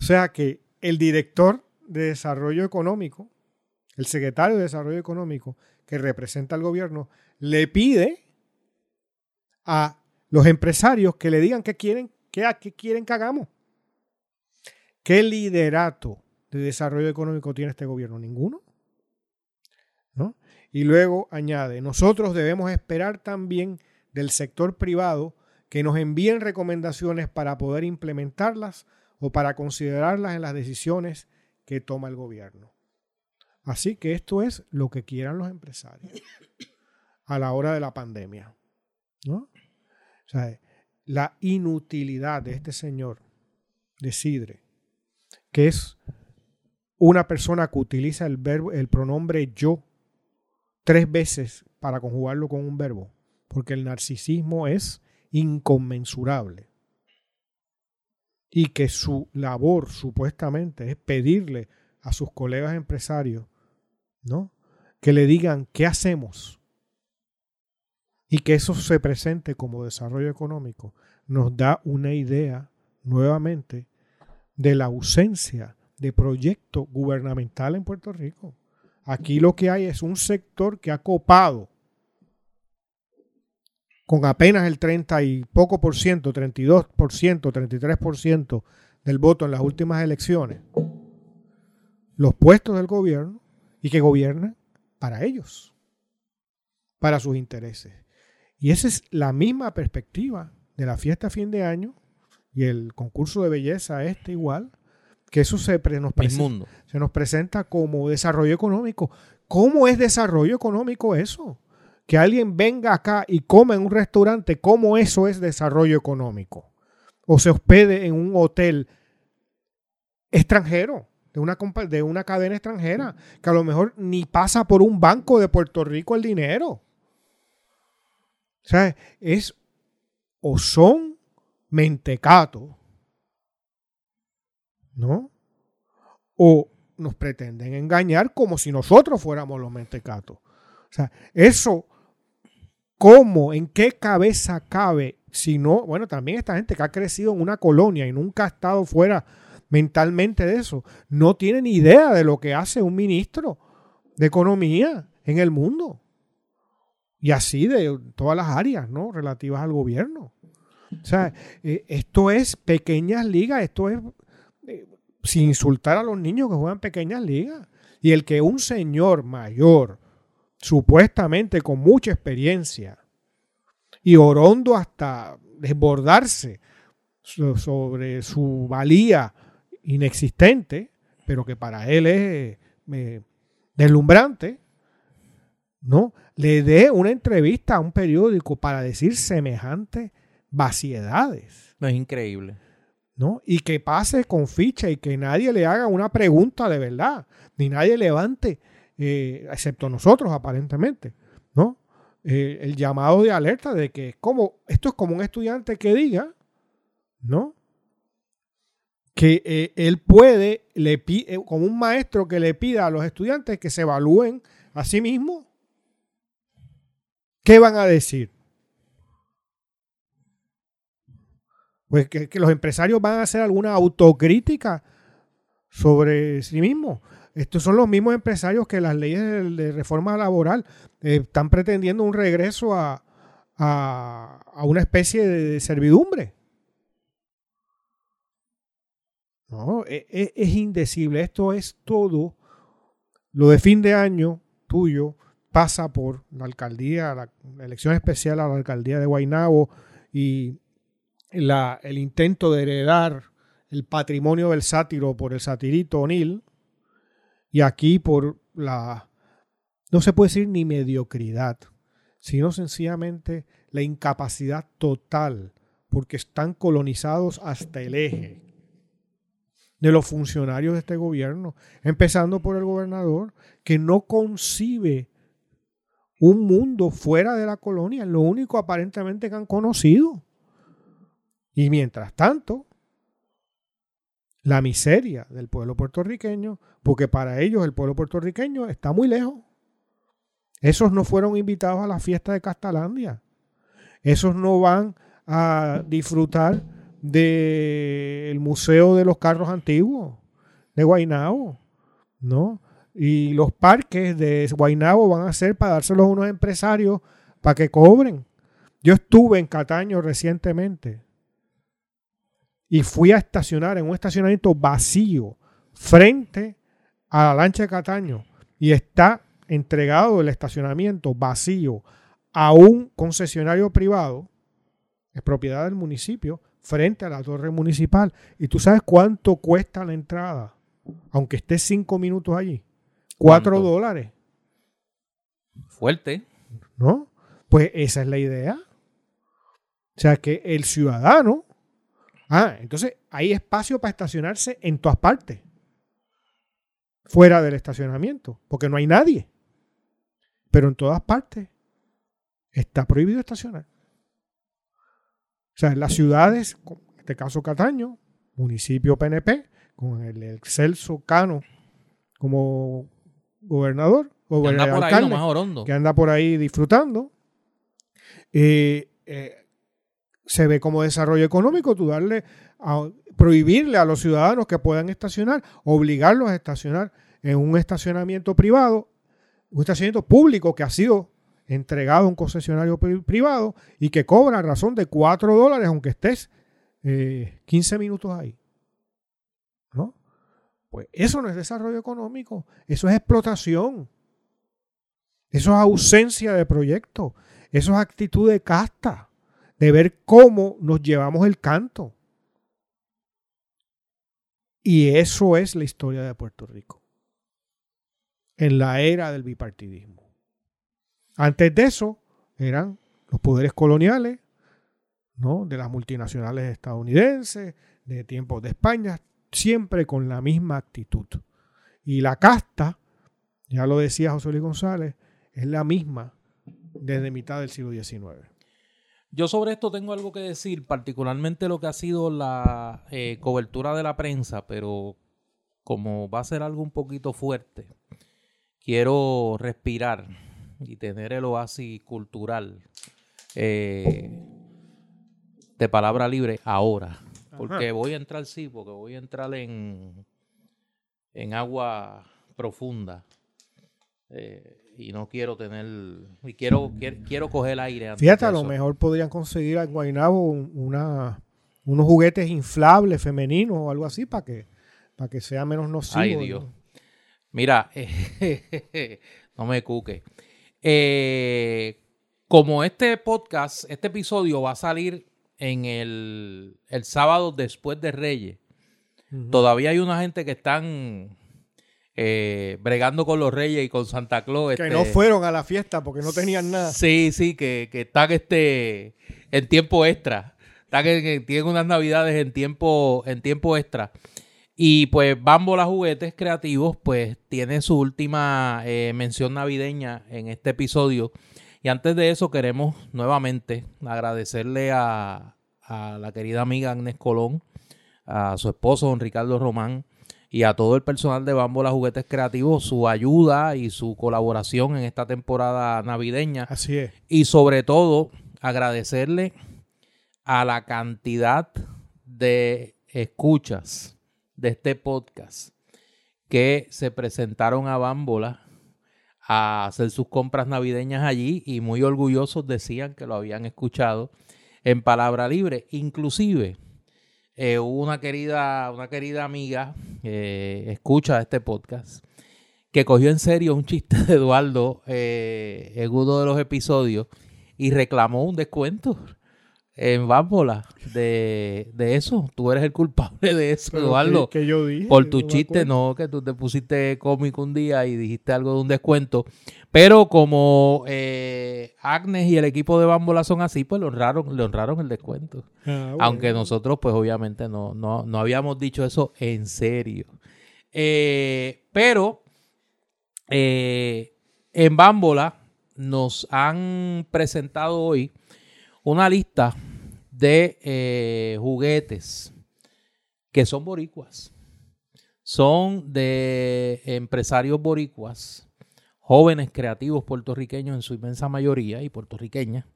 O sea que el director de desarrollo económico, el secretario de desarrollo económico que representa al gobierno, le pide a los empresarios que le digan qué quieren, qué, qué quieren que hagamos. ¿Qué liderato de desarrollo económico tiene este gobierno? Ninguno. ¿No? Y luego añade, nosotros debemos esperar también del sector privado que nos envíen recomendaciones para poder implementarlas o para considerarlas en las decisiones que toma el gobierno. Así que esto es lo que quieran los empresarios a la hora de la pandemia. ¿no? O sea, la inutilidad de este señor de Sidre, que es una persona que utiliza el, verbo, el pronombre yo tres veces para conjugarlo con un verbo, porque el narcisismo es inconmensurable. Y que su labor supuestamente es pedirle a sus colegas empresarios, ¿no? Que le digan qué hacemos y que eso se presente como desarrollo económico, nos da una idea nuevamente de la ausencia de proyecto gubernamental en Puerto Rico. Aquí lo que hay es un sector que ha copado con apenas el 30 y poco por ciento, 32 por ciento, 33 por ciento del voto en las últimas elecciones, los puestos del gobierno y que gobiernan para ellos, para sus intereses. Y esa es la misma perspectiva de la fiesta fin de año y el concurso de belleza este igual, que eso se, nos, presenta, se nos presenta como desarrollo económico. ¿Cómo es desarrollo económico eso? Que alguien venga acá y coma en un restaurante, ¿cómo eso es desarrollo económico? O se hospede en un hotel extranjero, de una, de una cadena extranjera, que a lo mejor ni pasa por un banco de Puerto Rico el dinero. O sea, es o son mentecatos ¿no? O nos pretenden engañar como si nosotros fuéramos los mentecatos. O sea, eso, ¿cómo, en qué cabeza cabe? Si no, bueno, también esta gente que ha crecido en una colonia y nunca ha estado fuera mentalmente de eso, no tiene ni idea de lo que hace un ministro de economía en el mundo. Y así de todas las áreas, ¿no? Relativas al gobierno. O sea, eh, esto es pequeñas ligas, esto es sin insultar a los niños que juegan pequeñas ligas. Y el que un señor mayor, supuestamente con mucha experiencia, y orondo hasta desbordarse sobre su valía inexistente, pero que para él es eh, deslumbrante, ¿no? Le dé una entrevista a un periódico para decir semejantes vaciedades. No es increíble. ¿no? Y que pase con ficha y que nadie le haga una pregunta de verdad, ni nadie levante, eh, excepto nosotros aparentemente, ¿no? Eh, el llamado de alerta de que como, esto es como un estudiante que diga, ¿no? Que eh, él puede, le como un maestro que le pida a los estudiantes que se evalúen a sí mismos. ¿Qué van a decir? pues que, los empresarios van a hacer alguna autocrítica sobre sí mismos. Estos son los mismos empresarios que las leyes de, reforma laboral eh, están pretendiendo un regreso a, una especie de servidumbre. No, es, e, es, indecible. Esto es todo. Lo de fin de año tuyo pasa por la alcaldía, la elección especial a la alcaldía de Guaynabo y el intento de heredar el patrimonio del sátiro por el satirito O'Neill y aquí por la, no se puede decir ni mediocridad, sino sencillamente la incapacidad total, porque están colonizados hasta el eje de los funcionarios de este gobierno, empezando por el gobernador, que no concibe un mundo fuera de la colonia, lo único aparentemente que han conocido. Y mientras tanto, la miseria del pueblo puertorriqueño, porque para ellos el pueblo puertorriqueño está muy lejos. Esos no fueron invitados a la fiesta de Castalandia. Esos no van a disfrutar del Museo de los Carros Antiguos de Guaynabo, ¿no? Y los parques de Guaynabo van a ser para dárselos a unos empresarios para que cobren. Yo estuve en Cataño recientemente y fui a estacionar en un estacionamiento vacío frente a la lancha de Cataño y está entregado el estacionamiento vacío a un concesionario privado, es propiedad del municipio, frente a la torre municipal. ¿Y tú sabes cuánto cuesta la entrada? Aunque esté cinco minutos allí. Cuatro dólares. Fuerte. ¿No? Pues esa es la idea. O sea que el ciudadano. Ah, entonces hay espacio para estacionarse en todas partes. Fuera del estacionamiento. Porque no hay nadie. Pero en todas partes está prohibido estacionar. O sea, en las ciudades, en este caso Cataño, municipio PNP, con el excelso Cano como gobernador, o que anda por alcalde, ahí, que anda por ahí disfrutando. Eh, eh, se ve como desarrollo económico tú darle a, prohibirle a los ciudadanos que puedan estacionar, obligarlos a estacionar en un estacionamiento privado, un estacionamiento público que ha sido entregado a un concesionario privado y que cobra a razón de 4 dólares aunque estés 15 eh, minutos ahí. ¿No? Pues eso no es desarrollo económico, eso es explotación. Eso es ausencia de proyecto, eso es actitud de casta, de ver cómo nos llevamos el canto. Y eso es la historia de Puerto Rico. En la era del bipartidismo. Antes de eso eran los poderes coloniales, ¿no? de las multinacionales estadounidenses, de tiempos de España, siempre con la misma actitud. Y la casta, ya lo decía José Luis González, es la misma desde mitad del siglo XIX. Yo sobre esto tengo algo que decir, particularmente lo que ha sido la eh, cobertura de la prensa, pero como va a ser algo un poquito fuerte, quiero respirar y tener el oasis cultural eh, de palabra libre ahora. Porque voy a entrar, sí, porque voy a entrar en, en agua profunda. Eh, y no quiero tener y quiero quiero, coger el aire fíjate a lo mejor podrían conseguir en Guaynabo una unos juguetes inflables femeninos o algo así para que para que sea menos nocivo ay Dios. Mira no me cuque. Eh, como este podcast, este episodio va a salir en el, sábado después de Reyes, todavía hay una gente que están eh, bregando con los Reyes y con Santa Claus. Que no este, fueron a la fiesta porque no tenían nada. Sí, sí, que, que están este, en tiempo extra. Están que, tienen unas navidades en tiempo, en tiempo extra. Y pues Bambola Juguetes Creativos pues tiene su última eh, mención navideña en este episodio. Y antes de eso queremos nuevamente agradecerle a, la querida amiga Agnes Colón, a su esposo don Ricardo Román y a todo el personal de Bambola Juguetes Creativos su ayuda y su colaboración en esta temporada navideña. Así es. Y sobre todo agradecerle a la cantidad de escuchas de este podcast que se presentaron a Bámbola a hacer sus compras navideñas allí y muy orgullosos decían que lo habían escuchado en palabra libre. Inclusive eh, una querida, una querida amiga eh, escucha este podcast que cogió en serio un chiste de Eduardo eh, en uno de los episodios y reclamó un descuento en Bámbola de, de, eso. Tú eres el culpable de eso, Eduardo. Que, yo dije. Por tu chiste, no, que tú te pusiste cómico un día y dijiste algo de un descuento. Pero como eh, Agnes y el equipo de Bámbola son así, pues le honraron, le honraron el descuento. Ah, Aunque nosotros, pues obviamente no, no, no habíamos dicho eso en serio. Eh, pero eh, en Bámbola nos han presentado hoy una lista de eh, juguetes que son boricuas. Son de empresarios boricuas, jóvenes creativos puertorriqueños en su inmensa mayoría y puertorriqueñas,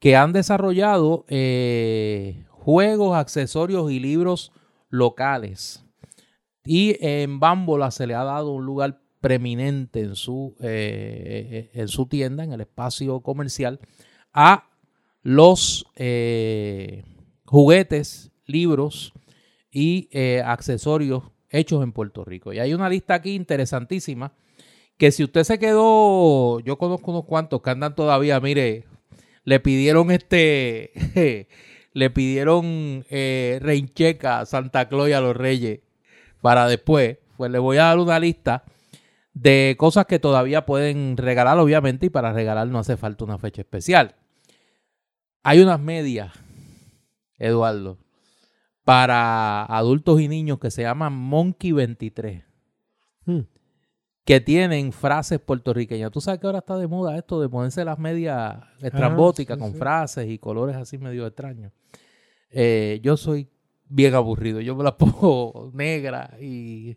que han desarrollado eh, juegos, accesorios y libros locales. Y en Bambola se le ha dado un lugar preeminente en su, eh, en su tienda, en el espacio comercial, a los eh, juguetes, libros y eh, accesorios hechos en Puerto Rico. Y hay una lista aquí interesantísima que si usted se quedó, yo conozco unos cuantos que andan todavía, mire, le pidieron este, le pidieron eh, reincheca Santa Claus y a los Reyes para después, pues le voy a dar una lista de cosas que todavía pueden regalar, obviamente, y para regalar no hace falta una fecha especial. Hay unas medias, Eduardo, para adultos y niños que se llaman Monkey 23. Hmm. Que tienen frases puertorriqueñas. Tú sabes que ahora está de moda esto de ponerse las medias estrambóticas con frases y colores así medio extraños. Eh, yo soy bien aburrido. Yo me las pongo negra y.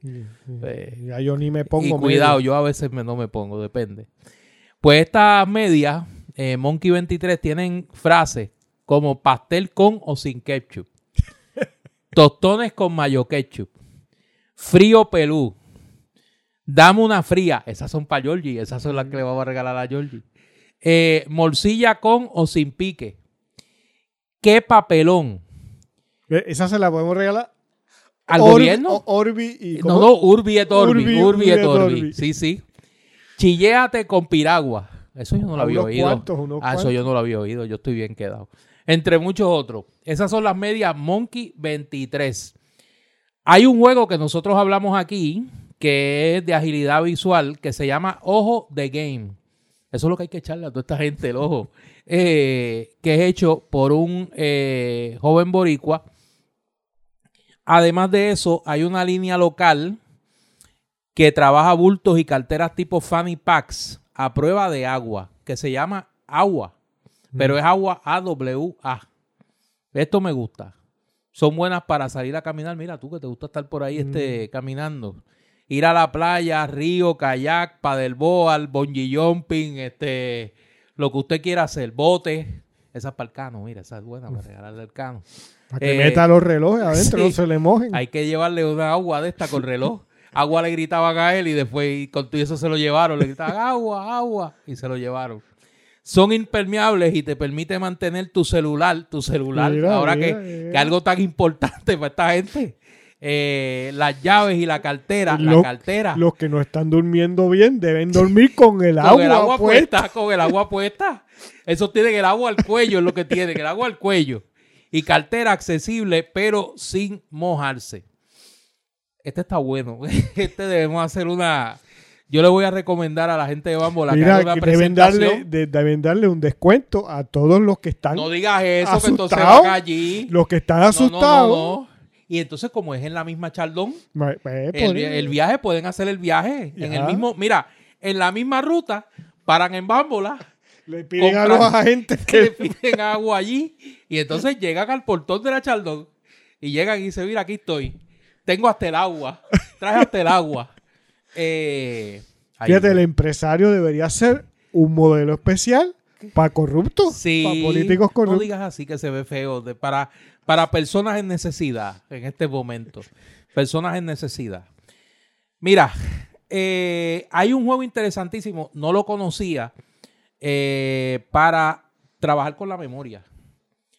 Eh, yo ni me pongo. Y cuidado, yo a veces no me pongo, depende. Pues estas medias, eh, Monkey 23, tienen frases como pastel con o sin ketchup, tostones con mayo ketchup, frío pelú, dame una fría. Esas son para Georgie, esas son las que le vamos a regalar a Georgie. Eh, morcilla con o sin pique. ¿Qué papelón? Esa se la podemos regalar al gobierno. Orbi y. No, no, Urbi et Orbi. Urbi, et Orbi. Sí, sí. Chilléate con piragua. Eso yo no lo había oído. ah, eso yo no lo había oído. Yo estoy bien quedado. Entre muchos otros. Esas son las medias Monkey 23. Hay un juego que nosotros hablamos aquí que es de agilidad visual que se llama Ojo de Game. Eso es lo que hay que echarle a toda esta gente, el ojo. Eh, que es hecho por un eh, joven boricua Además de eso, hay una línea local que trabaja bultos y carteras tipo Fanny Packs a prueba de agua, que se llama agua, pero mm. es agua AWA. Esto me gusta. Son buenas para salir a caminar. Mira tú que te gusta estar por ahí este, mm. caminando. Ir a la playa, río, kayak, padelboal, bungee jumping, este, lo que usted quiera hacer, bote. Esa es para el cano, mira, esa es buena para regalarle el cano. Para que meta los relojes adentro, no se le mojen. Hay que llevarle una agua de esta con reloj. Agua le gritaban a él y después con todo eso se lo llevaron. Le gritaban agua, agua y se lo llevaron. Son impermeables y te permite mantener tu celular, tu celular. ahora que, algo tan importante para esta gente. Eh, las llaves y la cartera. la cartera. Los que no están durmiendo bien deben dormir con el agua, con el agua puesta. Con el agua puesta. Eso tiene el agua al cuello, es lo que tiene, el agua al cuello y cartera accesible, pero sin mojarse. Este está bueno. Este debemos hacer una. Yo le voy a recomendar a la gente de Bambola que haga una deben darle, deben darle un descuento a todos los que están. No digas eso, que entonces van allí. Los que están asustados. y entonces, como es en la misma Chaldón, pues, el, viaje pueden hacer el viaje en el mismo. Mira, en la misma ruta, paran en Bambola le piden a los agentes que le piden agua allí y entonces llegan al portón de la Chaldón y llegan y dicen, mira, aquí estoy. Tengo hasta el agua. Traje hasta el agua. Eh, Fíjate, el empresario debería ser un modelo especial para corruptos, sí, para políticos corruptos. No digas así que se ve feo. para, para personas en necesidad en este momento. Personas en necesidad. Mira, eh, hay un juego interesantísimo, no lo conocía eh, para trabajar con la memoria.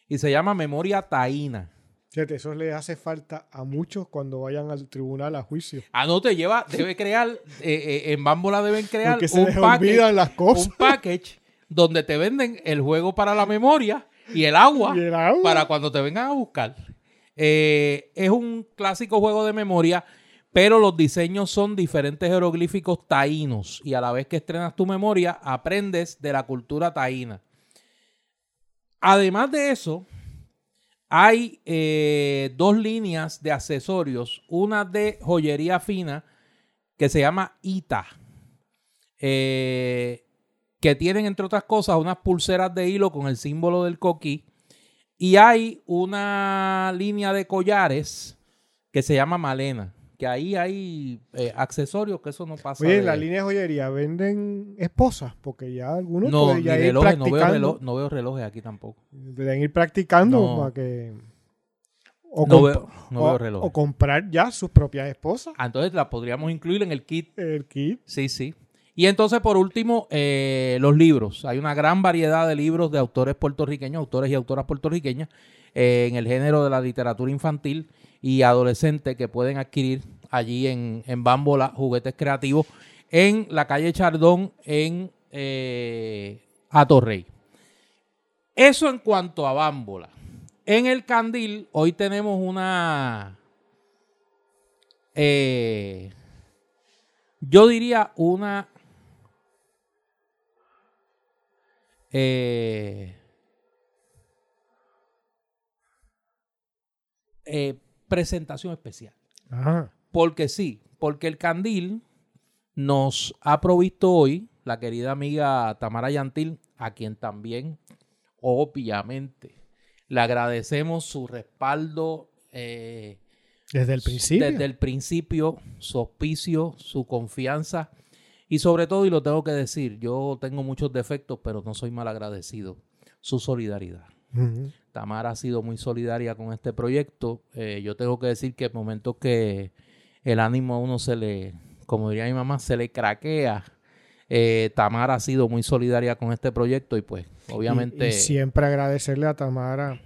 Y se llama memoria taína. Eso le hace falta a muchos cuando vayan al tribunal a juicio. Ah, no, te lleva, debe crear, eh, eh, en Bambola deben crear un, package, las cosas. un package donde te venden el juego para la memoria y el agua, para cuando te vengan a buscar. es un clásico juego de memoria pero los diseños son diferentes jeroglíficos taínos y a la vez que estrenas tu memoria aprendes de la cultura taína. Además de eso, hay eh, dos líneas de accesorios, una de joyería fina que se llama Ita, eh, que tienen entre otras cosas unas pulseras de hilo con el símbolo del coquí. Y hay una línea de collares que se llama Malena que ahí hay eh, accesorios que eso no pasa. Oye, en la línea de joyería venden esposas, porque ya algunos no, pueden ir no veo, no veo relojes aquí tampoco. Pueden ir practicando para que... O, no veo, relojes. o comprar ya sus propias esposas. Ah, entonces las podríamos incluir en el kit. El kit. Sí, sí. Y entonces, por último, eh, los libros. Hay una gran variedad de libros de autores puertorriqueños, autores y autoras puertorriqueñas, eh, en el género de la literatura infantil y adolescente que pueden adquirir allí en, en Bambola Juguetes Creativos, en la calle Chardón, en eh, Atorrey. Eso en cuanto a Bámbola. En el Candil, hoy tenemos una. Eh, yo diría una. Eh, eh, presentación especial. Ajá. Porque sí, porque el candil nos ha provisto hoy la querida amiga Tamara Yantil, a quien también, obviamente, le agradecemos su respaldo. eh, Desde el principio. desde el principio, su auspicio, su confianza y sobre todo, y lo tengo que decir, yo tengo muchos defectos, pero no soy mal agradecido, su solidaridad. Ujú. Tamara ha sido muy solidaria con este proyecto. Eh, yo tengo que decir que en momentos que el ánimo a uno se le, como diría mi mamá, se le craquea, eh, Tamara ha sido muy solidaria con este proyecto y pues obviamente... Y, y siempre agradecerle a Tamara,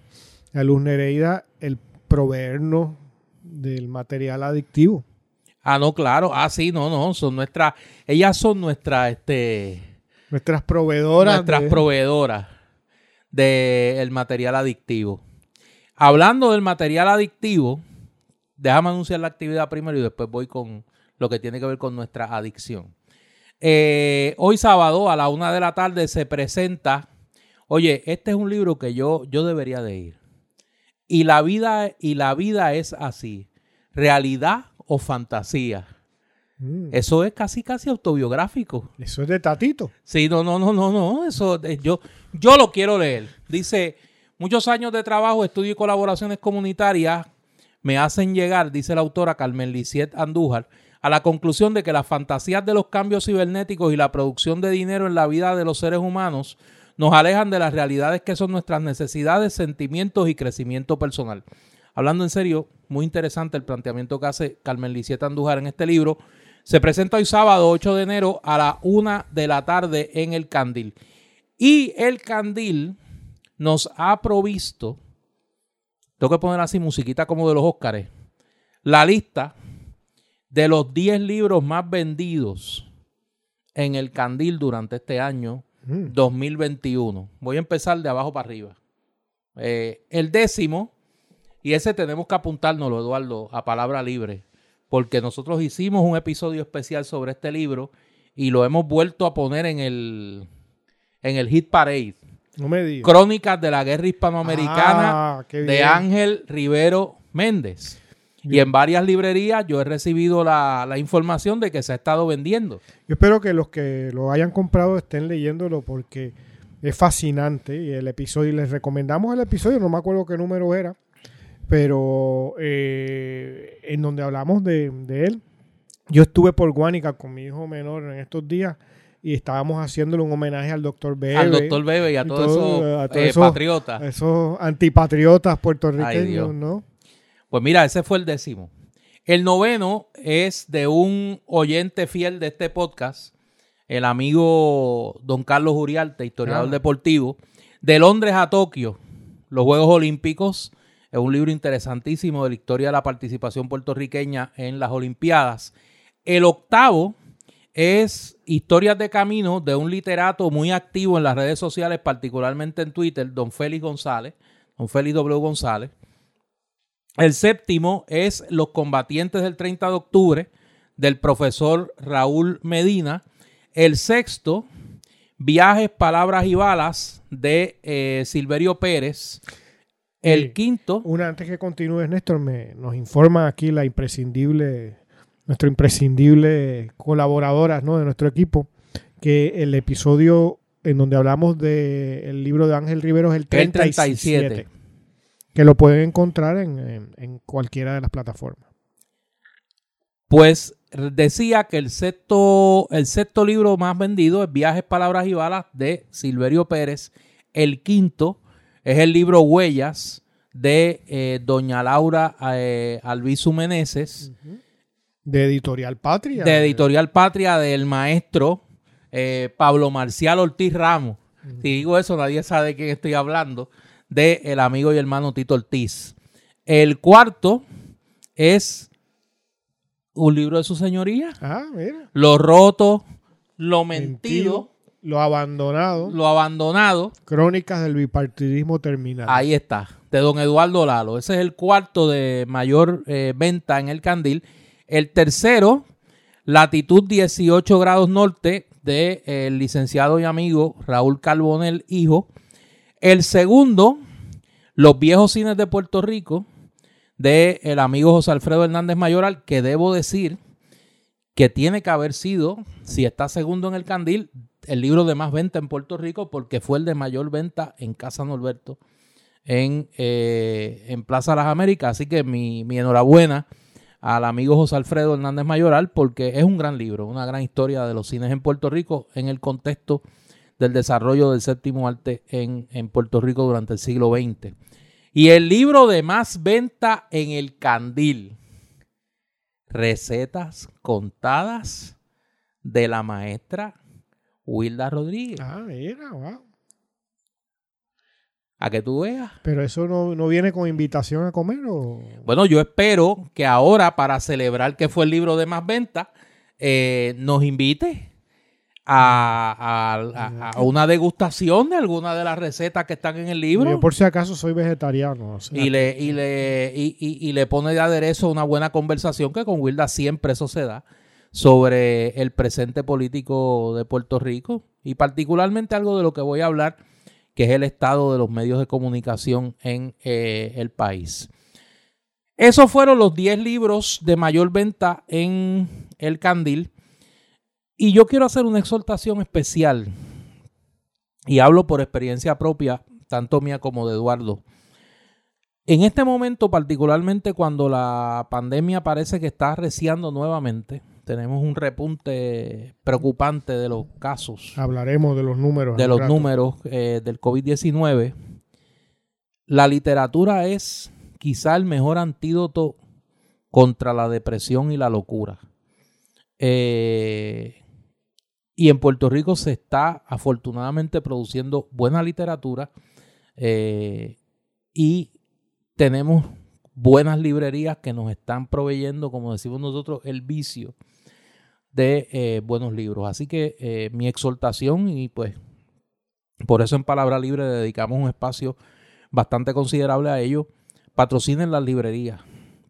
a Luz Nereida, el proveernos del material adictivo. Ah, no, claro. Ah, sí, no, no. Son nuestras... Ellas son nuestras, este... Nuestras proveedoras. nuestras de- proveedoras del material adictivo. Hablando del material adictivo, déjame anunciar la actividad primero y después voy con lo que tiene que ver con nuestra adicción. Eh, hoy sábado a la una de la tarde se presenta, oye, este es un libro que yo, yo debería de ir. Y la vida, y la vida es así, realidad o fantasía. Mm, Eso es casi, casi autobiográfico. Eso es de Tatito. Sí, no, no, no, no, no. Eso eh, yo, yo lo quiero leer. Dice, muchos años de trabajo, estudio y colaboraciones comunitarias me hacen llegar, dice la autora Carmen Lisiet Andújar, a la conclusión de que las fantasías de los cambios cibernéticos y la producción de dinero en la vida de los seres humanos nos alejan de las realidades que son nuestras necesidades, sentimientos y crecimiento personal. Hablando en serio, muy interesante el planteamiento que hace Carmen Lisiet Andújar en este libro. Se presenta hoy sábado 8 de enero a la una de la tarde en el Candil. Y el Candil nos ha provisto, tengo que poner así musiquita como de los Óscares, la lista de los 10 libros más vendidos en el Candil durante este año Mm, 2021. Voy a empezar de abajo para arriba. Eh, el décimo, y ese tenemos que apuntárnoslo, Eduardo, a palabra libre, porque nosotros hicimos un episodio especial sobre este libro y lo hemos vuelto a poner en el, en el Hit Parade. No me digas. Crónicas de la Guerra Hispanoamericana Ah, de. Ángel Rivero Méndez. Y en varias librerías yo he recibido la, la información de que se ha estado vendiendo. Yo espero que los que lo hayan comprado estén leyéndolo porque es fascinante. Y el episodio, y les recomendamos el episodio, no me acuerdo qué número era, pero eh, en donde hablamos de, de él. Yo estuve por Guánica con mi hijo menor en estos días y estábamos haciéndole un homenaje al doctor Bebe. al doctor Bebe y a todos todo, esos eh, esos- patriotas. esos antipatriotas puertorriqueños. ¿no? Pues mira, ese fue el décimo. El noveno es de un oyente fiel de este podcast, el amigo don Carlos Uriarte, historiador Ah. deportivo, de Londres a Tokio, los Juegos Olímpicos. Es un libro interesantísimo de la historia de la participación puertorriqueña en las Olimpiadas. El octavo es Historias de Camino de un literato muy activo en las redes sociales, particularmente en Twitter, don Félix González, don Félix W. González. El séptimo es Los combatientes del 30 de octubre del profesor Raúl Medina. El sexto, Viajes, Palabras y Balas de eh, Silverio Pérez. El quinto, Una, antes que continúes, Néstor, me, nos informa aquí la imprescindible, nuestro imprescindible colaboradoras ¿no? de nuestro equipo, que el episodio en donde hablamos del libro de Ángel Rivero es el el 37, 37. que lo pueden encontrar en, en- en cualquiera de las plataformas. Pues decía que el sexto, el sexto libro más vendido es Viajes, Palabras y Balas de Silverio Pérez. El quinto es el libro Huellas de eh, doña Laura eh, Albizu Meneses, De Editorial Patria. de Editorial Patria del maestro eh, Pablo Marcial Ortiz Ramos. Si digo eso, nadie sabe de quién estoy hablando. De el amigo y hermano Tito Ortiz. El cuarto es un libro de su señoría. Ah, mira. Lo roto, lo mentido, Mentido, Lo abandonado. lo abandonado. Crónicas del bipartidismo terminal. Ahí está, de don Eduardo Lalo. Ese es el cuarto de mayor eh, venta en el candil. El tercero, latitud 18 grados norte, del de, el licenciado y amigo Raúl Carbonel, hijo. El segundo, Los viejos cines de Puerto Rico, de el amigo José Alfredo Hernández Mayoral, que debo decir que tiene que haber sido, si está segundo en el candil, el libro de más venta en Puerto Rico, porque fue el de mayor venta en Casa Norberto, en, eh, en Plaza Las Américas. Así que mi, mi enhorabuena al amigo José Alfredo Hernández Mayoral, porque es un gran libro, una gran historia de los cines en Puerto Rico en el contexto del desarrollo del séptimo arte en, en Puerto Rico durante el siglo XX. Y el libro de más venta en el candil, recetas contadas de la maestra Wilda Rodríguez. Ah, mira, wow. A que tú veas. Pero eso no, no viene con invitación a comer o. Bueno, yo espero que ahora, para celebrar que fue el libro de más venta, eh, nos invite a, a- a- a una degustación de alguna de las recetas que están en el libro. Yo por si acaso soy vegetariano. o sea, y le, y, le, y, y- y le pone de aderezo una buena conversación que con Wilda siempre eso se da sobre el presente político de Puerto Rico y particularmente algo de lo que voy a hablar que es el estado de los medios de comunicación en eh, el país. Esos fueron los 10 libros de mayor venta en el Candil y yo quiero hacer una exhortación especial y hablo por experiencia propia, tanto mía como de Eduardo. En este momento, particularmente cuando la pandemia parece que está arreciando nuevamente, tenemos un repunte preocupante de los casos, Hablaremos de los números. de los rato. números eh, del COVID-19. La literatura es quizá el mejor antídoto contra la depresión y la locura. Eh, y en Puerto Rico se está afortunadamente produciendo buena literatura eh, y tenemos buenas librerías que nos están proveyendo, como decimos nosotros, el vicio de eh, buenos libros. Así que eh, mi exhortación y pues por eso en Palabra Libre dedicamos un espacio bastante considerable a ello. Patrocinen las librerías,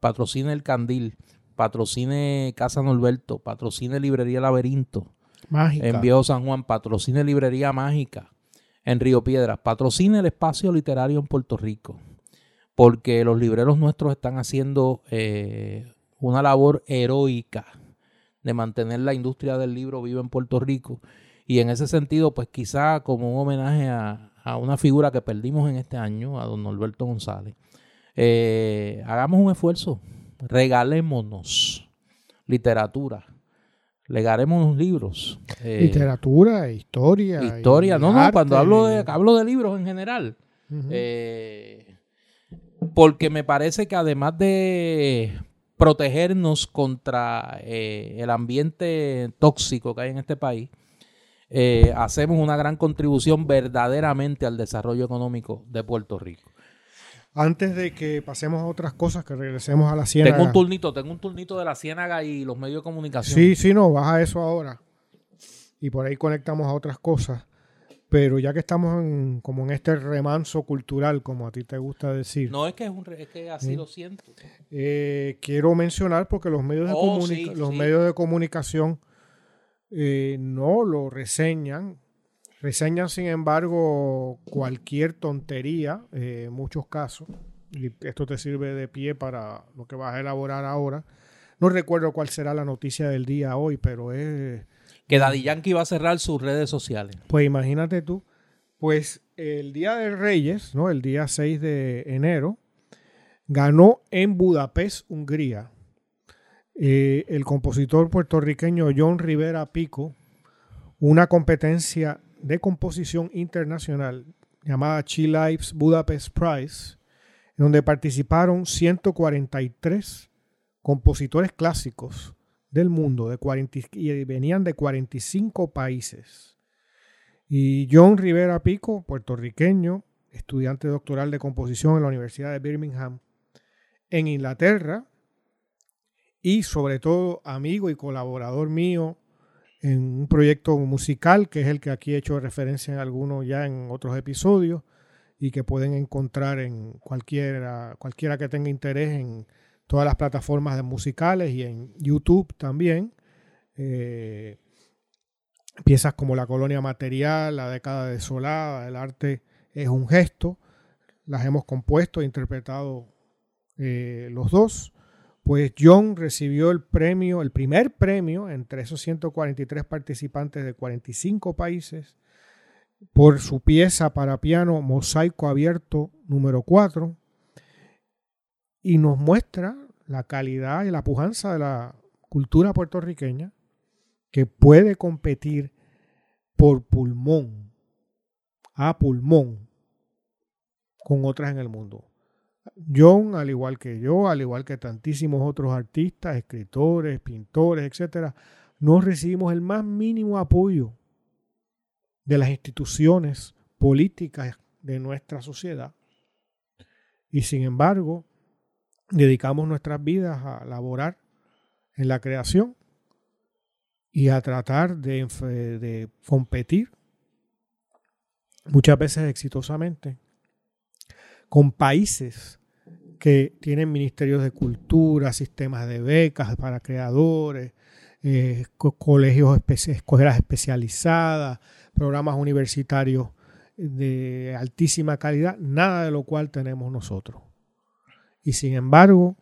patrocine el Candil, patrocine Casa Norberto, patrocine Librería Laberinto, Mágica. en Viejo San Juan, patrocine Librería Mágica en Río Piedras, patrocine el espacio literario en Puerto Rico, porque los libreros nuestros están haciendo eh, una labor heroica de mantener la industria del libro viva en Puerto Rico. Y en ese sentido, pues quizá como un homenaje a, a una figura que perdimos en este año, a don Norberto González, eh, hagamos un esfuerzo, regalémonos literatura, regalémonos libros. eh, Literatura, historia. historia, no, no, cuando hablo de, hablo de libros en general. Eh, porque me parece que además de protegernos contra eh, el ambiente tóxico que hay en este país, eh, hacemos una gran contribución verdaderamente al desarrollo económico de Puerto Rico. Antes de que pasemos a otras cosas, que regresemos a la ciénaga. Tengo un turnito, tengo un turnito de la Ciénaga y los medios de comunicación. Sí, sí, no, baja eso ahora. Y por ahí conectamos a otras cosas. Pero ya que estamos en, como en este remanso cultural, como a ti te gusta decir, No es que es, un, es que así Sí. lo siento. eh, quiero mencionar porque los medios de, Oh, sí, los sí. medios de comunicación eh, no lo reseñan. Reseñan, sin embargo, cualquier tontería, eh, en muchos casos. Y esto te sirve de pie para lo que vas a elaborar ahora. No recuerdo cuál será la noticia del día hoy, pero es... Que Daddy Yankee va a cerrar sus redes sociales. Pues imagínate tú, pues el Día de Reyes, ¿no? El día 6 de enero, ganó en Budapest, Hungría, eh, el compositor puertorriqueño John Rivera Pico una competencia de composición internacional llamada Chi Lives Budapest Prize, en donde participaron 143 compositores clásicos del mundo de 40, y venían de 45 países. Y John Rivera Pico, puertorriqueño, estudiante doctoral de composición en la Universidad de Birmingham, en Inglaterra, y sobre todo amigo y colaborador mío en un proyecto musical que es el que aquí he hecho referencia en algunos ya en otros episodios y que pueden encontrar en cualquiera, cualquiera que tenga interés en todas las plataformas musicales y en YouTube también. Eh, piezas como La Colonia Material, La Década Desolada, El Arte es un gesto, las hemos compuesto e interpretado eh, los dos. Pues John recibió el premio, el primer premio entre esos 143 participantes de 45 países por su pieza para piano Mosaico Abierto número 4 y nos muestra la calidad y la pujanza de la cultura puertorriqueña que puede competir por pulmón, a pulmón, con otras en el mundo. John, al igual que yo, al igual que tantísimos otros artistas, escritores, pintores, etcétera, no recibimos el más mínimo apoyo de las instituciones políticas de nuestra sociedad. Y sin embargo, dedicamos nuestras vidas a laborar en la creación y a tratar de, competir, muchas veces exitosamente, con países que tienen ministerios de cultura, sistemas de becas para creadores, eh, colegios, escuelas especializadas, programas universitarios de altísima calidad, nada de lo cual tenemos nosotros. Y sin embargo,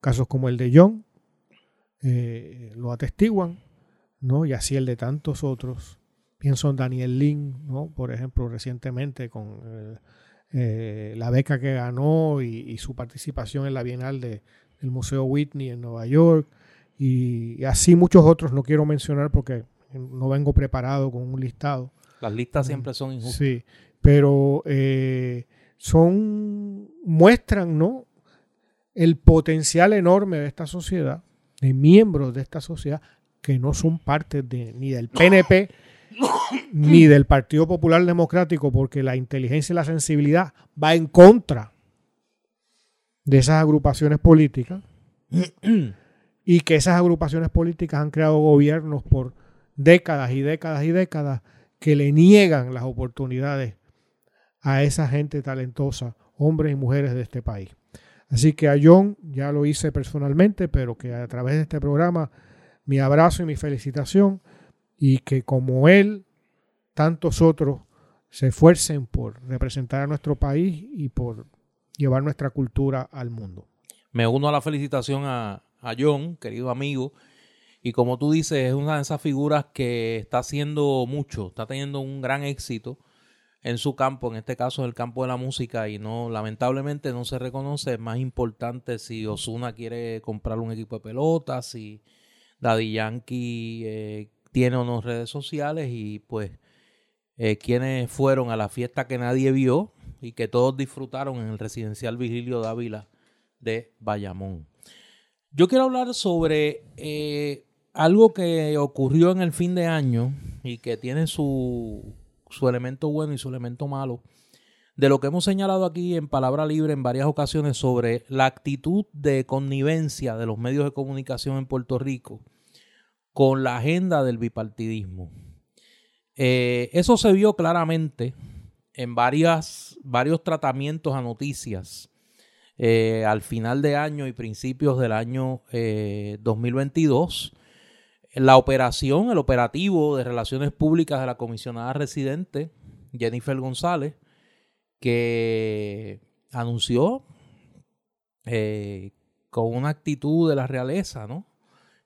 casos como el de John eh, lo atestiguan, ¿no? y así el de tantos otros. Pienso en Daniel Lin, ¿no? por ejemplo, recientemente con... Eh, eh, la beca que ganó y, su participación en la Bienal de, del Museo Whitney en Nueva York y, así muchos otros no quiero mencionar porque no vengo preparado con un listado. Las listas mm, siempre son injustas. Sí, pero eh, son muestran, ¿no? El potencial enorme de esta sociedad, de miembros de esta sociedad que no son parte de, ni del PNP ni del Partido Popular Democrático, porque la inteligencia y la sensibilidad va en contra de esas agrupaciones políticas y que esas agrupaciones políticas han creado gobiernos por décadas y décadas y décadas que le niegan las oportunidades a esa gente talentosa, hombres y mujeres de este país. Así que a John ya lo hice personalmente, pero que a través de este programa mi abrazo y mi felicitación y que como él, tantos otros se esfuercen por representar a nuestro país y por llevar nuestra cultura al mundo. Me uno a la felicitación a, John, querido amigo, y como tú dices, es una de esas figuras que está haciendo mucho, está teniendo un gran éxito en su campo, en este caso en el campo de la música, y no, lamentablemente no se reconoce. Es más importante si Osuna quiere comprar un equipo de pelotas, si Daddy Yankee eh, tiene unas redes sociales y pues eh, quienes fueron a la fiesta que nadie vio y que todos disfrutaron en el residencial Vigilio Dávila de Bayamón. Yo quiero hablar sobre eh, algo que ocurrió en el fin de año y que tiene su, su elemento bueno y su elemento malo de lo que hemos señalado aquí en Palabra Libre en varias ocasiones sobre la actitud de connivencia de los medios de comunicación en Puerto Rico con la agenda del bipartidismo. Eh, eso se vio claramente en varias, varios tratamientos a noticias eh, al final de año y principios del año 2022. Eh, la operación, el operativo de relaciones públicas de la comisionada residente, Jennifer González, que anunció con una actitud de la realeza, ¿no?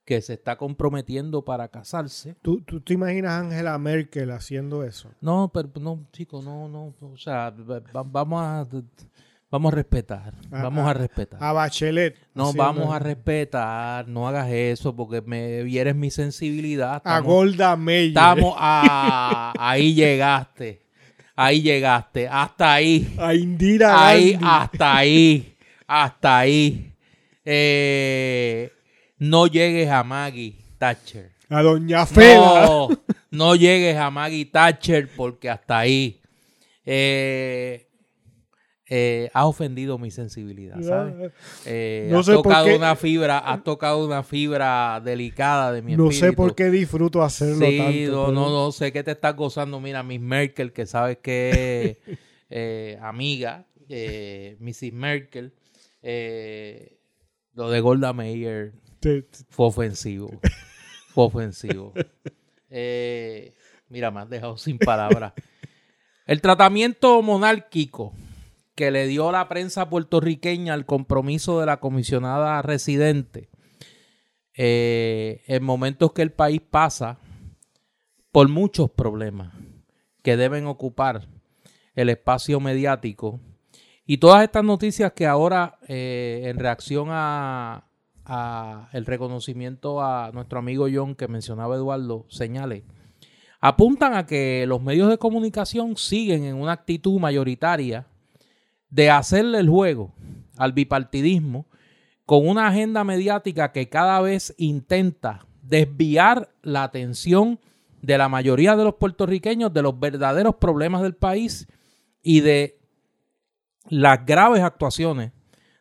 que se está comprometiendo para casarse. ¿Tú, tú te imaginas a Angela Merkel haciendo eso? No, pero no, chicos, no, no, o sea, vamos a vamos a respetar, vamos a, respetar. A Bachelet. No, vamos a respetar, no hagas eso porque me vieres mi sensibilidad. a Golda Meir. Estamos a, ahí llegaste. Ahí llegaste, hasta ahí. A Indira Ahí, hasta ahí. Hasta ahí. Eh, no llegues a Maggie Thatcher. A Doña Fela. No, no llegues a Maggie Thatcher porque hasta ahí eh, eh, has ofendido mi sensibilidad, ¿sabes? Eh, No has sé por tocado qué- una fibra, has tocado una fibra delicada de mi No espíritu. sé por qué disfruto hacerlo Sí, tanto. no, pero- no, no sé qué te estás gozando. Mira, Miss Merkel, que sabes que es eh, amiga, eh, Mrs. Merkel, eh, lo de Golda Meir fue ofensivo. Fue ofensivo. Eh, mira, me has dejado sin palabras. El tratamiento monárquico que le dio la prensa puertorriqueña al compromiso de la comisionada residente eh, en momentos que el país pasa por muchos problemas que deben ocupar el espacio mediático. Y todas estas noticias que ahora eh, en reacción a, a el reconocimiento a nuestro amigo John que mencionaba Eduardo señale apuntan a que los medios de comunicación siguen en una actitud mayoritaria de hacerle el juego al bipartidismo con una agenda mediática que cada vez intenta desviar la atención de la mayoría de los puertorriqueños de los verdaderos problemas del país y de las graves actuaciones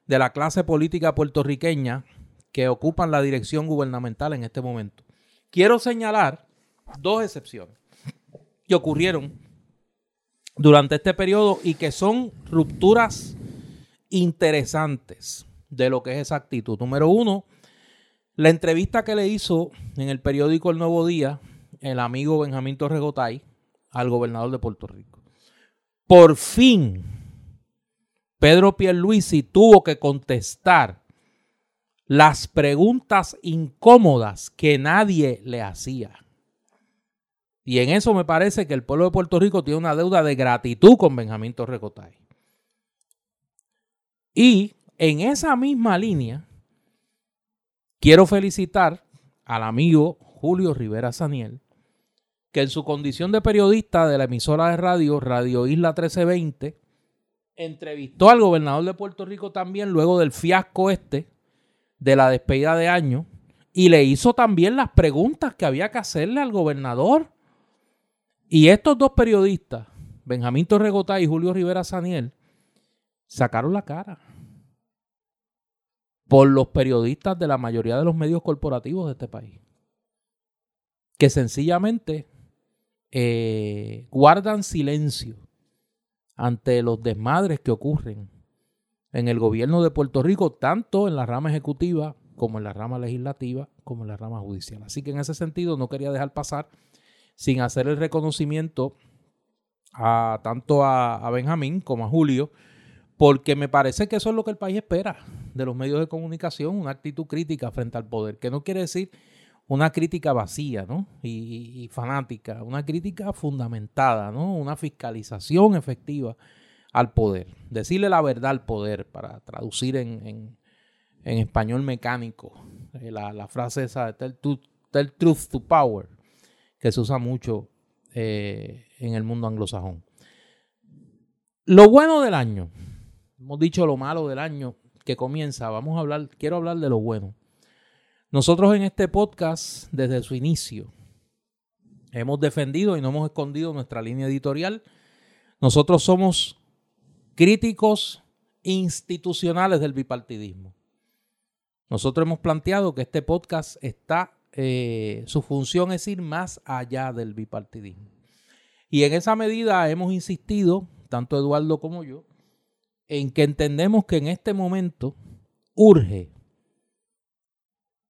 de la clase política puertorriqueña que ocupan la dirección gubernamental en este momento. Quiero señalar dos excepciones que ocurrieron durante este periodo y que son rupturas interesantes de lo que es esa actitud. Número uno, la entrevista que le hizo en el periódico El Nuevo Día el amigo Benjamín Torregotay al gobernador de Puerto Rico. Por fin, Pedro Pierluisi tuvo que contestar las preguntas incómodas que nadie le hacía. Y en eso me parece que el pueblo de Puerto Rico tiene una deuda de gratitud con Benjamín Torrecotay. Y en esa misma línea, quiero felicitar al amigo Julio Rivera Saniel, que en su condición de periodista de la emisora de radio Radio Isla 1320, entrevistó al gobernador de Puerto Rico también luego del fiasco este de la despedida de año y le hizo también las preguntas que había que hacerle al gobernador. Y estos dos periodistas, Benjamín Torregotay y Julio Rivera Saniel, sacaron la cara por los periodistas de la mayoría de los medios corporativos de este país. Que sencillamente eh, guardan silencio ante los desmadres que ocurren en el gobierno de Puerto Rico, tanto en la rama ejecutiva como en la rama legislativa, como en la rama judicial. Así que en ese sentido no quería dejar pasar sin hacer el reconocimiento a tanto a, Benjamín como a Julio, porque me parece que eso es lo que el país espera de los medios de comunicación, una actitud crítica frente al poder, que no quiere decir una crítica vacía ¿no? y, fanática, una crítica fundamentada, ¿no? una fiscalización efectiva al poder, decirle la verdad al poder, para traducir en, en- español mecánico eh, la, frase esa de tell truth to power, que se usa mucho eh, en el mundo anglosajón. Lo bueno del año, hemos dicho lo malo del año que comienza, vamos a hablar, quiero hablar de lo bueno. Nosotros en este podcast, desde su inicio, hemos defendido y no hemos escondido nuestra línea editorial. Nosotros somos críticos institucionales del bipartidismo. Nosotros hemos planteado que este podcast está, eh, su función es ir más allá del bipartidismo. Y en esa medida hemos insistido, tanto Eduardo como yo, en que entendemos que en este momento urge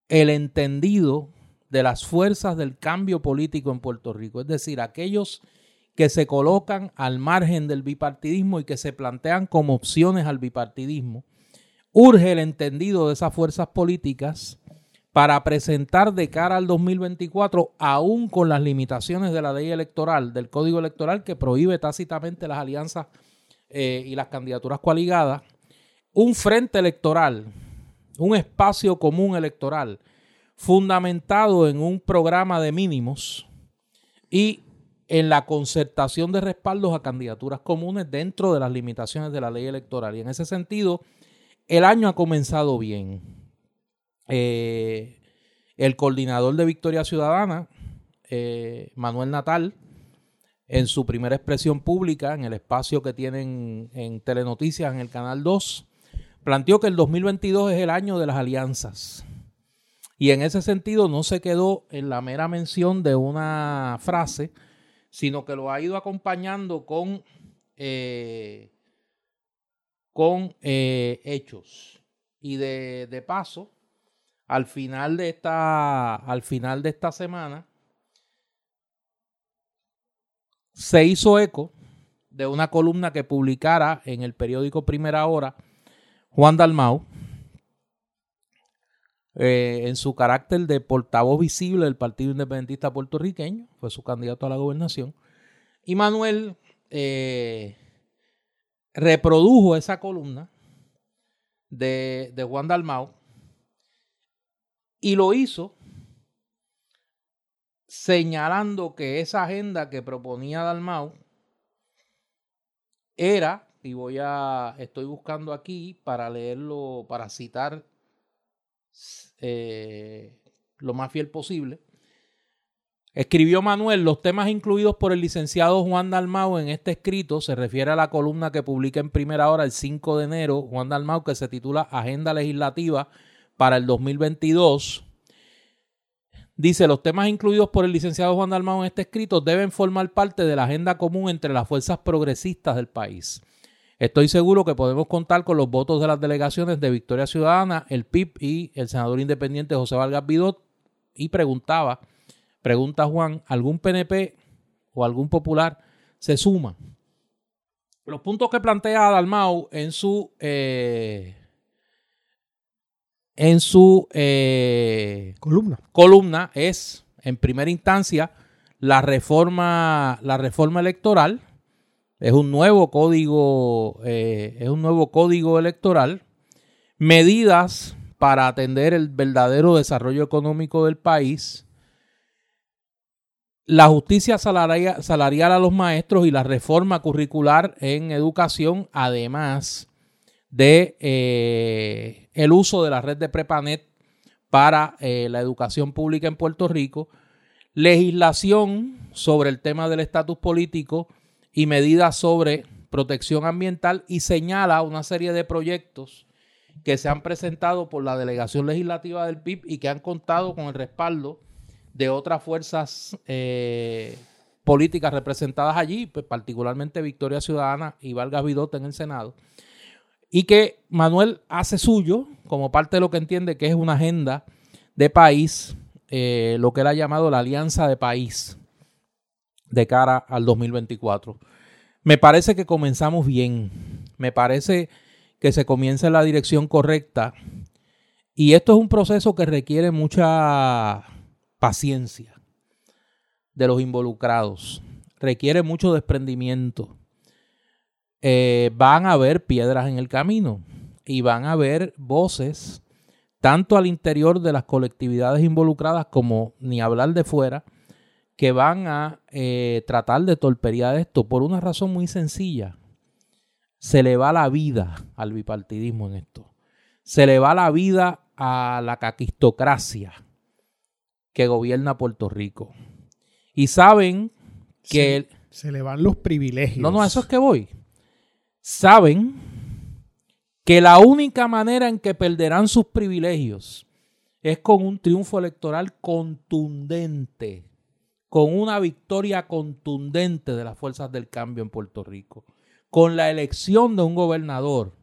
el entendido de las fuerzas del cambio político en Puerto Rico, es decir, aquellos que se colocan al margen del bipartidismo y que se plantean como opciones al bipartidismo, urge el entendido de esas fuerzas políticas para presentar de cara al 2024, aún con las limitaciones de la ley electoral, del código electoral que prohíbe tácitamente las alianzas eh, y las candidaturas coaligadas, un frente electoral, un espacio común electoral fundamentado en un programa de mínimos y en la concertación de respaldos a candidaturas comunes dentro de las limitaciones de la ley electoral. Y en ese sentido, el año ha comenzado bien. Eh, El coordinador de Victoria Ciudadana, eh, Manuel Natal, en su primera expresión pública, en el espacio que tienen en Telenoticias, en el Canal 2, planteó que el 2022 es el año de las alianzas. Y en ese sentido no se quedó en la mera mención de una frase, sino que lo ha ido acompañando con, eh, con hechos. Y de, de paso, al final de esta, al final de esta semana, se hizo eco de una columna que publicara en el periódico Primera Hora Juan Dalmau, eh, en su carácter de portavoz visible del Partido Independentista Puertorriqueño, fue su candidato a la gobernación, y Manuel eh, reprodujo esa columna de, de Juan Dalmau y lo hizo señalando que esa agenda que proponía Dalmau era, y voy a, estoy buscando aquí para leerlo, para citar eh, lo más fiel posible. Escribió Manuel, los temas incluidos por el licenciado Juan Dalmau en este escrito se refiere a la columna que publica en primera hora el 5 de enero Juan Dalmau que se titula Agenda Legislativa para el 2022. Dice, los temas incluidos por el licenciado Juan Dalmau en este escrito deben formar parte de la agenda común entre las fuerzas progresistas del país. Estoy seguro que podemos contar con los votos de las delegaciones de Victoria Ciudadana, el PIB y el senador independiente José Vargas Vidot. Y preguntaba, pregunta Juan, ¿algún PNP o algún popular se suma? Los puntos que plantea Dalmau en su eh, en su eh, columna. columna es, en primera instancia, la reforma, la reforma electoral. Es un nuevo código, eh, es un nuevo código electoral. Medidas para atender el verdadero desarrollo económico del país. La justicia salarial, salarial a los maestros y la reforma curricular en educación, además de eh, el uso de la red de Prepanet para eh, la educación pública en Puerto Rico, legislación sobre el tema del estatus político y medidas sobre protección ambiental y señala una serie de proyectos que se han presentado por la delegación legislativa del PIB y que han contado con el respaldo de otras fuerzas eh, políticas representadas allí, pues, particularmente Victoria Ciudadana y Vargas Vidota en el Senado y que Manuel hace suyo como parte de lo que entiende que es una agenda de país, eh, lo que él ha llamado la alianza de país de cara al 2024. Me parece que comenzamos bien, me parece que se comienza en la dirección correcta. Y esto es un proceso que requiere mucha paciencia de los involucrados, requiere mucho desprendimiento eh, van a haber piedras en el camino y van a haber voces, tanto al interior de las colectividades involucradas como ni hablar de fuera, que van a eh, tratar de torpedear esto por una razón muy sencilla. Se le va la vida al bipartidismo en esto. Se le va la vida a la caquistocracia que gobierna Puerto Rico. Y saben que... Se, se le van los privilegios. No, no, eso es que voy saben que la única manera en que perderán sus privilegios es con un triunfo electoral contundente, con una victoria contundente de las fuerzas del cambio en Puerto Rico, con la elección de un gobernador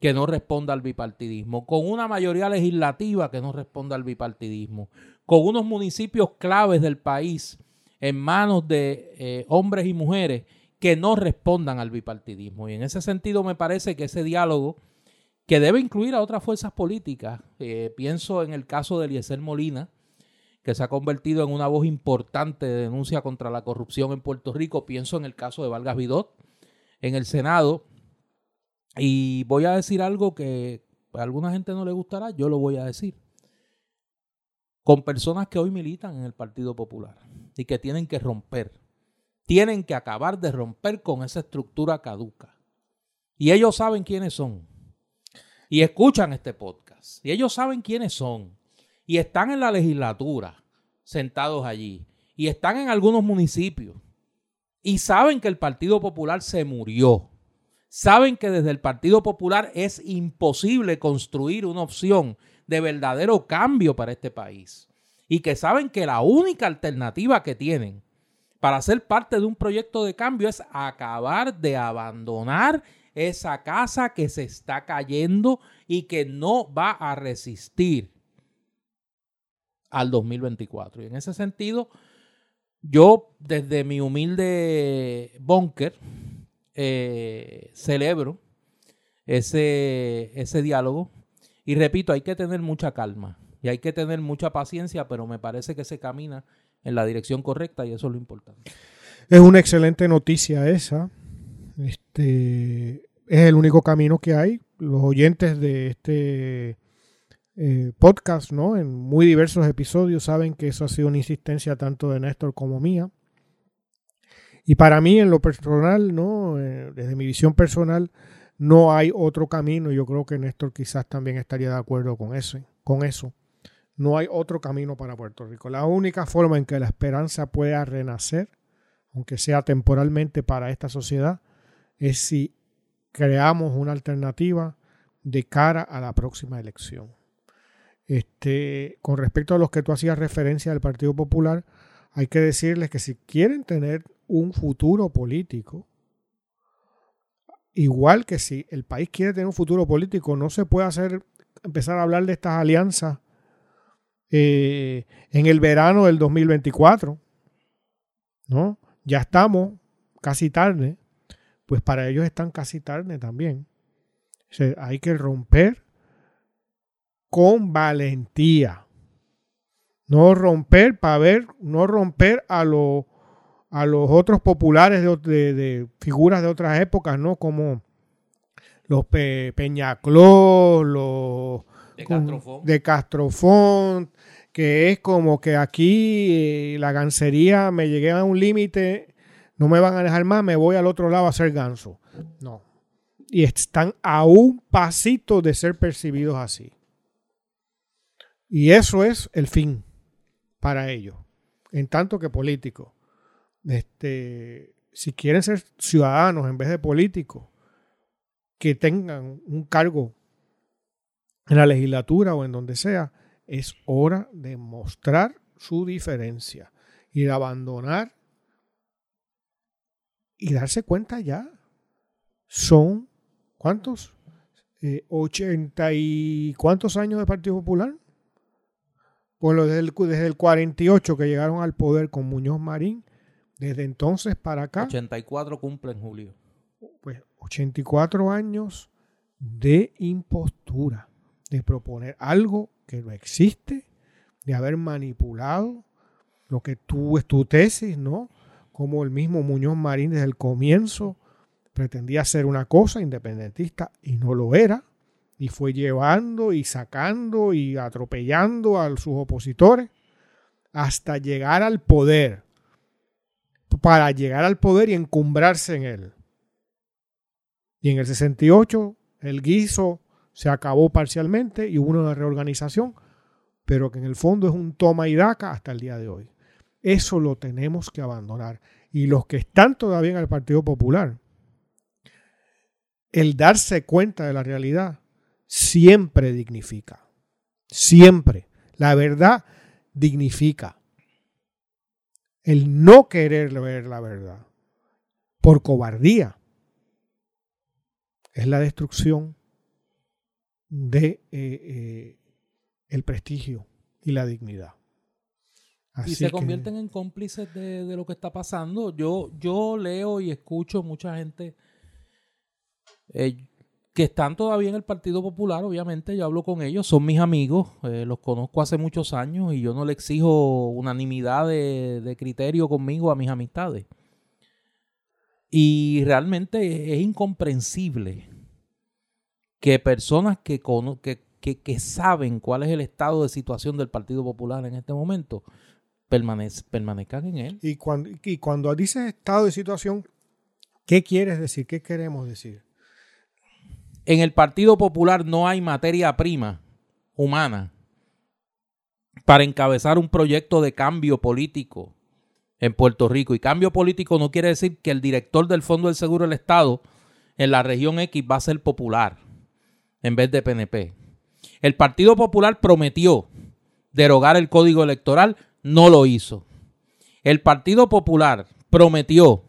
que no responda al bipartidismo, con una mayoría legislativa que no responda al bipartidismo, con unos municipios claves del país en manos de eh, hombres y mujeres que no respondan al bipartidismo. Y en ese sentido me parece que ese diálogo, que debe incluir a otras fuerzas políticas, eh, pienso en el caso de Eliezer Molina, que se ha convertido en una voz importante de denuncia contra la corrupción en Puerto Rico, pienso en el caso de Vargas Vidot en el Senado, y voy a decir algo que a alguna gente no le gustará, yo lo voy a decir. Con personas que hoy militan en el Partido Popular y que tienen que romper tienen que acabar de romper con esa estructura caduca. Y ellos saben quiénes son. Y escuchan este podcast. Y ellos saben quiénes son. y están en la legislatura sentados allí y están en algunos municipios y saben que el Partido Popular se murió. Saben que desde el Partido Popular es imposible construir una opción de verdadero cambio para este país. Y que saben que la única alternativa que tienen para ser parte de un proyecto de cambio es acabar de abandonar esa casa que se está cayendo y que no va a resistir al 2024. Y en ese sentido, yo desde mi humilde búnker eh, celebro ese, ese diálogo y repito, hay que tener mucha calma y hay que tener mucha paciencia, pero me parece que se camina en la dirección correcta y eso es lo importante. Es una excelente noticia esa. Este es el único camino que hay. Los oyentes de este eh, podcast, ¿no? En muy diversos episodios saben que eso ha sido una insistencia tanto de Néstor como mía. Y para mí, en lo personal, ¿no? Eh, desde mi visión personal, no hay otro camino. Yo creo que Néstor quizás también estaría de acuerdo con eso, con eso. No hay otro camino para Puerto Rico. La única forma en que la esperanza pueda renacer, aunque sea temporalmente para esta sociedad, es si creamos una alternativa de cara a la próxima elección. Este, con respecto a los que tú hacías referencia del Partido Popular, hay que decirles que si quieren tener un futuro político, igual que si el país quiere tener un futuro político, no se puede hacer empezar a hablar de estas alianzas eh, en el verano del 2024. ¿No? Ya estamos casi tarde, pues para ellos están casi tarde también. hay que romper con valentía. No romper para ver, no romper a, los a los otros populares de, figuras de otras épocas, ¿no? Como los Pe Peñaclós, los de Castrofón. que es como que aquí eh, la gancería me llegué a un límite, no me van a dejar más, me voy al otro lado a hacer ganso. No. Y están a un pasito de ser percibidos así. Y eso es el fin para ellos, en tanto que políticos. Este, si quieren ser ciudadanos en vez de políticos, que tengan un cargo en la legislatura o en donde sea, es hora de mostrar su diferencia y de abandonar y darse cuenta ya. Son, ¿cuántos? Eh, 80 y cuántos años de Partido Popular? Bueno, desde el, desde el 48 que llegaron al poder con Muñoz Marín, desde entonces para acá. 84 cumple en julio. Pues 84 años de impostura, de proponer algo que no existe, de haber manipulado lo que tú es tu tesis, ¿no? Como el mismo Muñoz Marín desde el comienzo pretendía ser una cosa independentista y no lo era y fue llevando y sacando y atropellando a sus opositores hasta llegar al poder, para llegar al poder y encumbrarse en él. Y en el 68 el guiso se acabó parcialmente y hubo una reorganización, pero que en el fondo es un toma y daca hasta el día de hoy. Eso lo tenemos que abandonar. Y los que están todavía en el Partido Popular, el darse cuenta de la realidad siempre dignifica. Siempre. La verdad dignifica. El no querer ver la verdad por cobardía es la destrucción de eh, eh, el prestigio y la dignidad. y se convierten en cómplices de, de, lo que está pasando. Yo, yo leo y escucho mucha gente. Eh, que están todavía en el Partido Popular, obviamente, yo hablo con ellos, son mis amigos, eh, los conozco hace muchos años y yo no le exijo unanimidad de, criterio conmigo a mis amistades. Y realmente es incomprensible que personas que, que, que, saben cuál es el estado de situación del Partido Popular en este momento permanezcan en él. Y cuando, y cuando dices estado de situación, ¿qué quieres decir? ¿Qué queremos decir? en el Partido Popular no hay materia prima humana para encabezar un proyecto de cambio político en Puerto Rico. Y cambio político no quiere decir que el director del Fondo del Seguro del Estado en la región X va a ser popular en vez de PNP. El Partido Popular prometió derogar el código electoral, no lo hizo. El Partido Popular prometió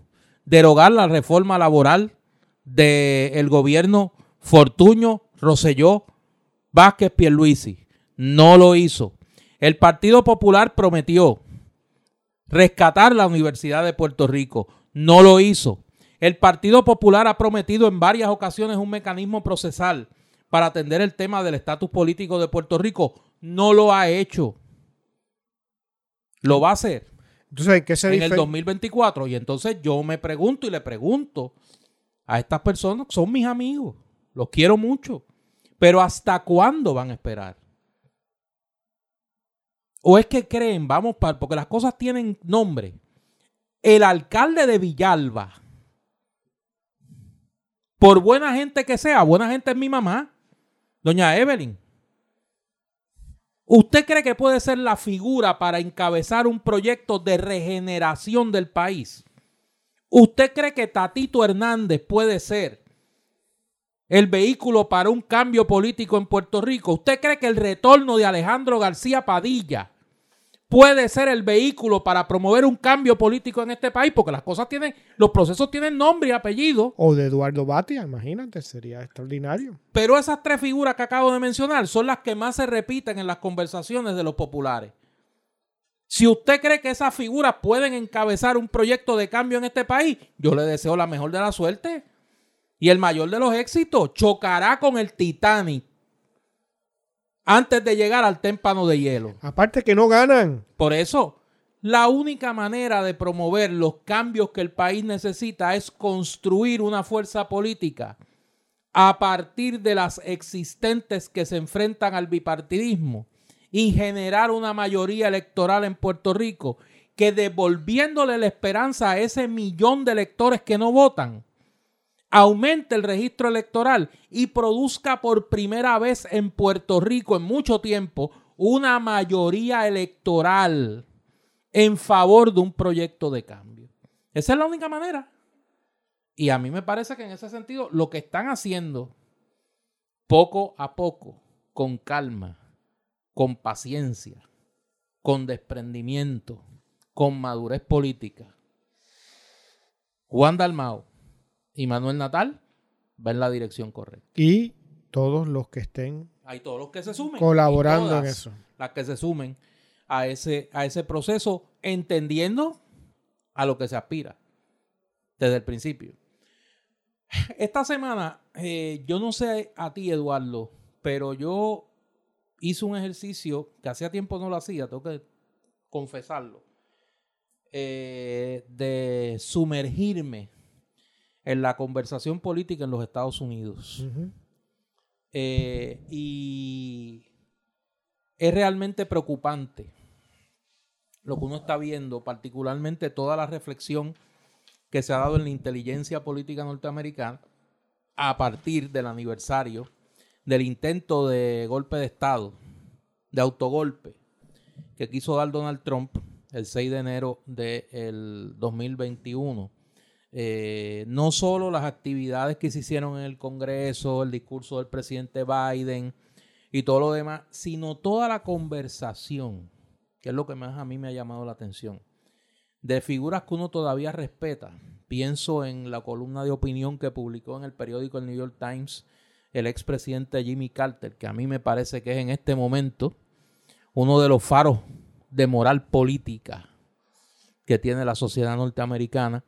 derogar la reforma laboral del gobierno Fortuño, Roselló, Vázquez, Pierluisi. No lo hizo. El Partido Popular prometió rescatar la Universidad de Puerto Rico. No lo hizo. El Partido Popular ha prometido en varias ocasiones un mecanismo procesal para atender el tema del estatus político de Puerto Rico. No lo ha hecho. Lo va a hacer. Entonces, ¿qué se en el 2024. Y entonces yo me pregunto y le pregunto a estas personas, son mis amigos, los quiero mucho, pero ¿hasta cuándo van a esperar? ¿O es que creen, vamos, para, porque las cosas tienen nombre? El alcalde de Villalba, por buena gente que sea, buena gente es mi mamá, doña Evelyn. ¿Usted cree que puede ser la figura para encabezar un proyecto de regeneración del país? ¿Usted cree que Tatito Hernández puede ser el vehículo para un cambio político en Puerto Rico? ¿Usted cree que el retorno de Alejandro García Padilla puede ser el vehículo para promover un cambio político en este país, porque las cosas tienen, los procesos tienen nombre y apellido. O de Eduardo Batia, imagínate, sería extraordinario. Pero esas tres figuras que acabo de mencionar son las que más se repiten en las conversaciones de los populares. Si usted cree que esas figuras pueden encabezar un proyecto de cambio en este país, yo le deseo la mejor de la suerte y el mayor de los éxitos. Chocará con el Titanic antes de llegar al témpano de hielo. Aparte que no ganan. Por eso, la única manera de promover los cambios que el país necesita es construir una fuerza política a partir de las existentes que se enfrentan al bipartidismo y generar una mayoría electoral en Puerto Rico que devolviéndole la esperanza a ese millón de electores que no votan, aumente el registro electoral y produzca por primera vez en Puerto Rico en mucho tiempo una mayoría electoral en favor de un proyecto de cambio. Esa es la única manera. Y a mí me parece que en ese sentido lo que están haciendo poco a poco, con calma, con paciencia, con desprendimiento, con madurez política. Juan Dalmao, y Manuel Natal va en la dirección correcta. Y todos los que estén hay todos los que se sumen colaborando en eso. Las que se sumen a ese, a ese proceso, entendiendo a lo que se aspira desde el principio. Esta semana, eh, yo no sé a ti, Eduardo, pero yo hice un ejercicio que hacía tiempo no lo hacía, tengo que confesarlo, eh, de sumergirme en la conversación política en los Estados Unidos. Eh, y es realmente preocupante lo que uno está viendo, particularmente toda la reflexión que se ha dado en la inteligencia política norteamericana a partir del aniversario del intento de golpe de Estado, de autogolpe, que quiso dar Donald Trump el 6 de enero del 2021 eh, no solo las actividades que se hicieron en el Congreso, el discurso del presidente Biden y todo lo demás, sino toda la conversación, que es lo que más a mí me ha llamado la atención, de figuras que uno todavía respeta. Pienso en la columna de opinión que publicó en el periódico El New York Times el expresidente Jimmy Carter, que a mí me parece que es en este momento uno de los faros de moral política que tiene la sociedad norteamericana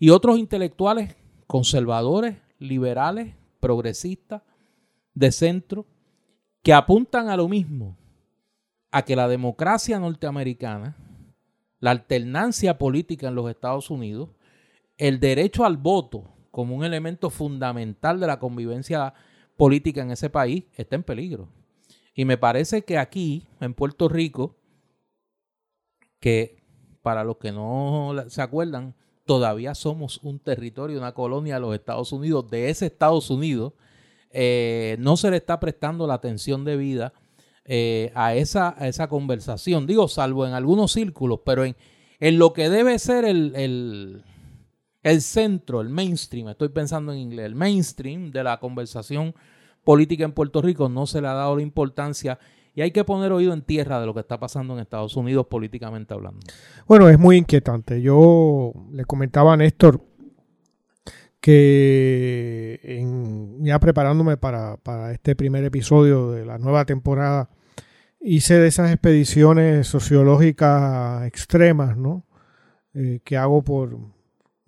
y otros intelectuales conservadores, liberales, progresistas, de centro, que apuntan a lo mismo, a que la democracia norteamericana, la alternancia política en los Estados Unidos, el derecho al voto como un elemento fundamental de la convivencia política en ese país está en peligro. Y me parece que aquí, en Puerto Rico, que para los que no se acuerdan, todavía somos un territorio, una colonia de los Estados Unidos, de ese Estados Unidos, eh, no se le está prestando la atención debida eh, a, esa, a esa conversación. Digo, salvo en algunos círculos, pero en, en lo que debe ser el, el, el centro, el mainstream, estoy pensando en inglés, el mainstream de la conversación política en Puerto Rico no se le ha dado la importancia y hay que poner oído en tierra de lo que está pasando en Estados Unidos políticamente hablando. Bueno, es muy inquietante. Yo le comentaba a Néstor que en, ya preparándome para, para este primer episodio de la nueva temporada, hice de esas expediciones sociológicas extremas, ¿no? Eh, que hago por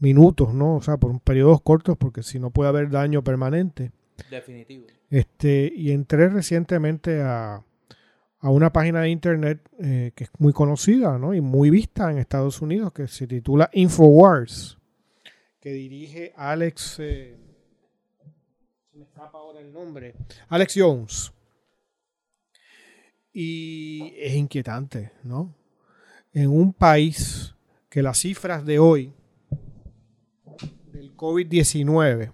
minutos, ¿no? O sea, por periodos cortos, porque si no puede haber daño permanente. Definitivo. Este, y entré recientemente a, a una página de internet eh, que es muy conocida, ¿no? Y muy vista en Estados Unidos, que se titula Infowars, que dirige Alex. Eh, me ahora el nombre. Alex Jones. Y es inquietante, ¿no? En un país que las cifras de hoy del COVID-19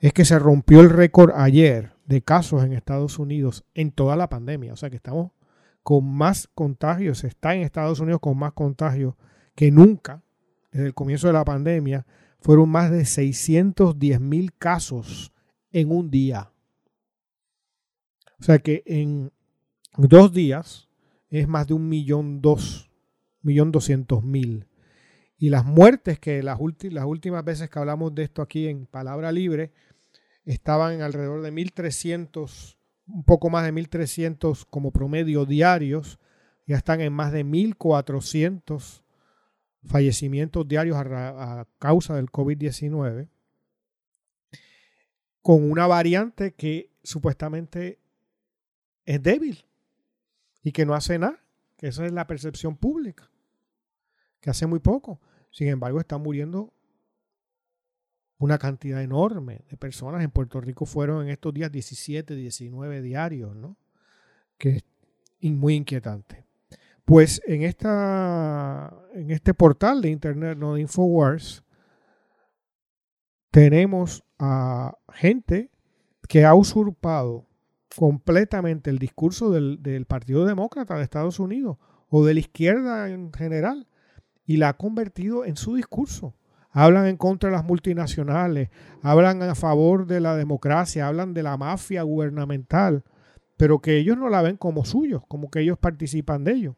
es que se rompió el récord ayer de casos en Estados Unidos en toda la pandemia. O sea que estamos con más contagios, está en Estados Unidos con más contagios que nunca desde el comienzo de la pandemia. Fueron más de 610 mil casos en un día. O sea que en dos días es más de un millón dos, millón doscientos mil. Y las muertes que las, las últimas veces que hablamos de esto aquí en Palabra Libre estaban alrededor de 1.300, un poco más de 1.300 como promedio diarios, ya están en más de 1.400 fallecimientos diarios a, a causa del COVID-19, con una variante que supuestamente es débil y que no hace nada, que esa es la percepción pública, que hace muy poco. Sin embargo, están muriendo una cantidad enorme de personas. En Puerto Rico fueron en estos días 17, 19 diarios, ¿no? Que es muy inquietante. Pues en, esta, en este portal de internet, ¿no? de Infowars, tenemos a gente que ha usurpado completamente el discurso del, del, Partido Demócrata de Estados Unidos o de la izquierda en general y la ha convertido en su discurso hablan en contra de las multinacionales, hablan a favor de la democracia, hablan de la mafia gubernamental, pero que ellos no la ven como suyos, como que ellos participan de ello.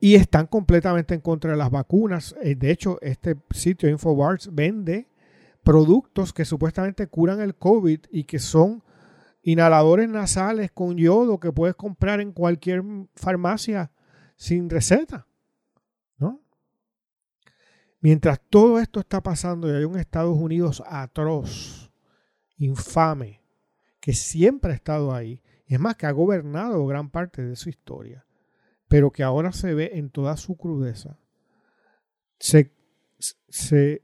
Y están completamente en contra de las vacunas. Eh, de hecho, este sitio Infowars vende productos que supuestamente curan el COVID y que son inhaladores nasales con yodo que puedes comprar en cualquier farmacia sin receta. Mientras todo esto está pasando y hay un Estados Unidos atroz, infame, que siempre ha estado ahí, es más que ha gobernado gran parte de su historia, pero que ahora se ve en toda su crudeza. Se, se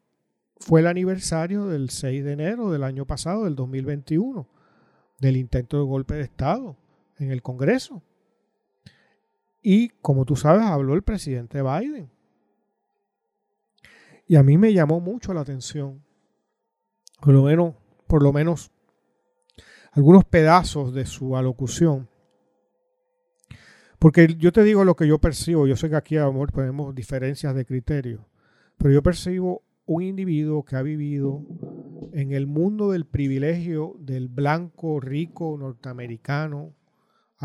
fue el aniversario del 6 de enero del año pasado, del 2021, del intento de golpe de Estado en el Congreso. Y como tú sabes, habló el presidente Biden. Y a mí me llamó mucho la atención, por lo menos, por lo menos algunos pedazos de su alocución. Porque yo te digo lo que yo percibo, yo sé que aquí amor tenemos diferencias de criterio, pero yo percibo un individuo que ha vivido en el mundo del privilegio del blanco rico norteamericano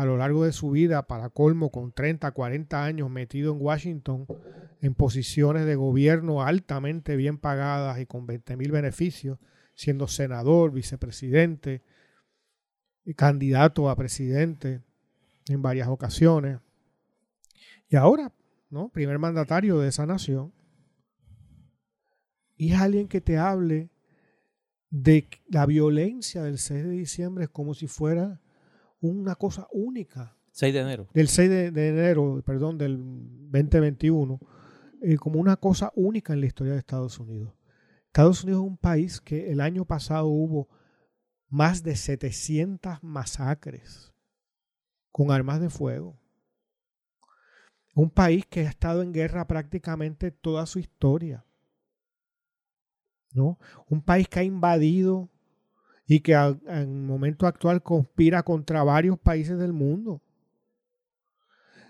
a lo largo de su vida, para colmo, con 30, 40 años metido en Washington, en posiciones de gobierno altamente bien pagadas y con 20 mil beneficios, siendo senador, vicepresidente y candidato a presidente en varias ocasiones. Y ahora, ¿no? Primer mandatario de esa nación. Y es alguien que te hable de la violencia del 6 de diciembre como si fuera una cosa única. 6 de enero. Del 6 de, enero, perdón, del 2021, eh, como una cosa única en la historia de Estados Unidos. Estados Unidos es un país que el año pasado hubo más de 700 masacres con armas de fuego. Un país que ha estado en guerra prácticamente toda su historia. ¿no? Un país que ha invadido y que en el momento actual conspira contra varios países del mundo.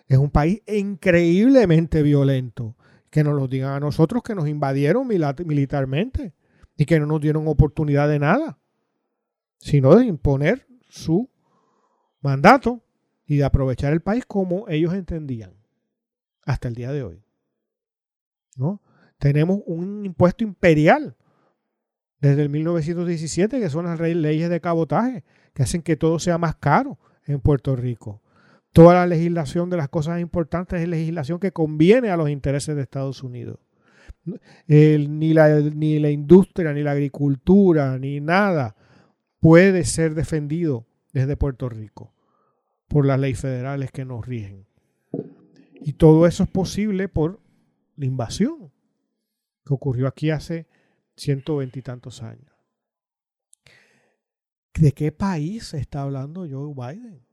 Es un país increíblemente violento. Que nos lo digan a nosotros que nos invadieron militarmente y que no nos dieron oportunidad de nada, sino de imponer su mandato y de aprovechar el país como ellos entendían hasta el día de hoy. ¿No? Tenemos un impuesto imperial desde el 1917, que son las leyes de cabotaje, que hacen que todo sea más caro en Puerto Rico. Toda la legislación de las cosas importantes es legislación que conviene a los intereses de Estados Unidos. ni, la, ni la industria, ni la agricultura, ni nada puede ser defendido desde Puerto Rico por las leyes federales que nos rigen. Y todo eso es posible por la invasión que ocurrió aquí hace ciento veintitantos años. ¿De qué país está hablando Joe Biden?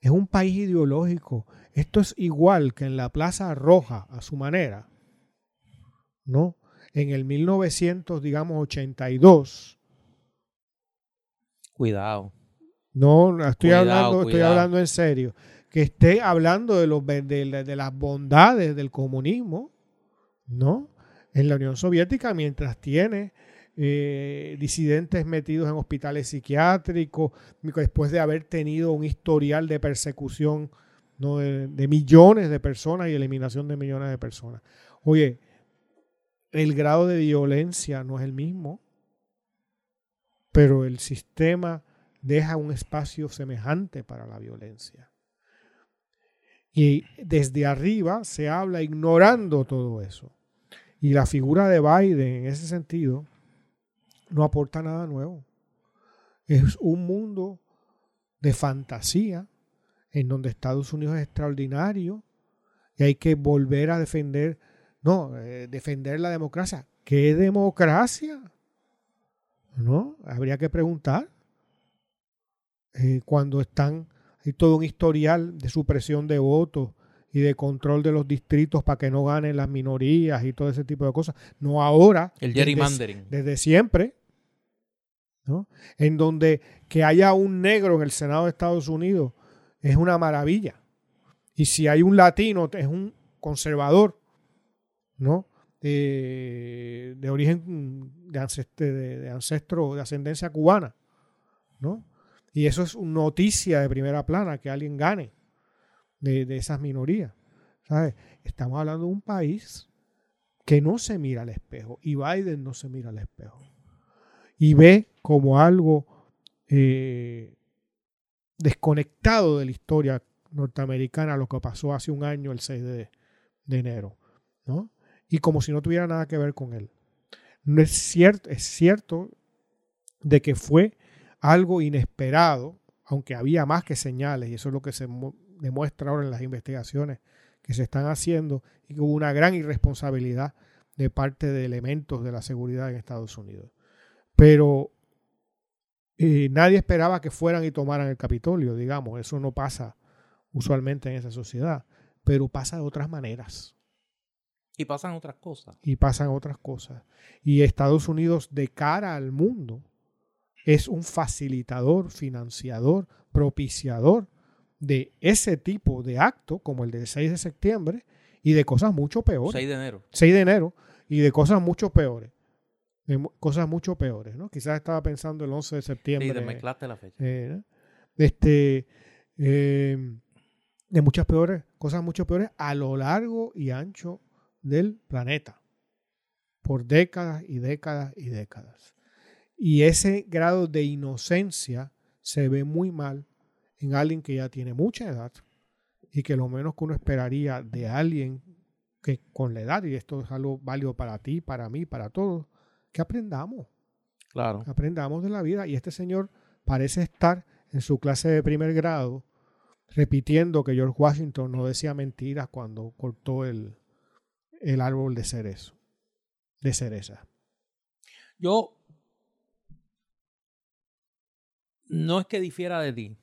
Es un país ideológico. Esto es igual que en la Plaza Roja, a su manera. ¿No? En el 1900, digamos, 82. Cuidado. No, estoy hablando, estoy hablando en serio. Que esté hablando de, los, de, las bondades del comunismo, ¿no? En la Unión Soviética, mientras tiene eh, disidentes metidos en hospitales psiquiátricos, después de haber tenido un historial de persecución de, millones de personas y eliminación de millones de personas. Oye, el grado de violencia no es el mismo, pero el sistema deja un espacio semejante para la violencia. Y desde arriba se habla ignorando todo eso. Y la figura de Biden en ese sentido no aporta nada nuevo. Es un mundo de fantasía en donde Estados Unidos es extraordinario y hay que volver a defender, no, eh, defender la democracia. ¿Qué democracia? ¿No? Habría que preguntar. Eh, cuando están, hay todo un historial de supresión de votos y de control de los distritos para que no ganen las minorías y todo ese tipo de cosas. No ahora. El gerrymandering. Desde, siempre. ¿no? En donde que haya un negro en el Senado de Estados Unidos es una maravilla. Y si hay un latino, es un conservador, ¿no? de origen de, de ancestro, de ascendencia cubana, ¿no? Y eso es noticia de primera plana, que alguien gane de, esas minorías. ¿sabes? Estamos hablando de un país que no se mira al espejo y Biden no se mira al espejo. Y ve como algo eh, desconectado de la historia norteamericana lo que pasó hace un año, el 6 de, de enero. ¿no? Y como si no tuviera nada que ver con él. No es cierto, es cierto de que fue algo inesperado, aunque había más que señales, y eso es lo que se demuestra ahora en las investigaciones que se están haciendo, y que hubo una gran irresponsabilidad de parte de elementos de la seguridad en Estados Unidos. Pero eh, nadie esperaba que fueran y tomaran el Capitolio, digamos, eso no pasa usualmente en esa sociedad, pero pasa de otras maneras. Y pasan otras cosas. Y pasan otras cosas. Y Estados Unidos de cara al mundo es un facilitador, financiador, propiciador de ese tipo de acto, como el del 6 de septiembre, y de cosas mucho peores. 6 de enero. 6 de enero, y de cosas mucho peores. De cosas mucho peores, ¿no? Quizás estaba pensando el 11 de septiembre. Sí, mezclaste la fecha. Eh, este, eh, de muchas peores, cosas mucho peores a lo largo y ancho del planeta. Por décadas y décadas y décadas. Y ese grado de inocencia se ve muy mal en alguien que ya tiene mucha edad y que lo menos que uno esperaría de alguien que con la edad, y esto es algo válido para ti, para mí, para todos, que aprendamos. Claro. aprendamos de la vida. Y este señor parece estar en su clase de primer grado repitiendo que George Washington no decía mentiras cuando cortó el, el árbol de cerezo, de cereza. Yo no es que difiera de ti,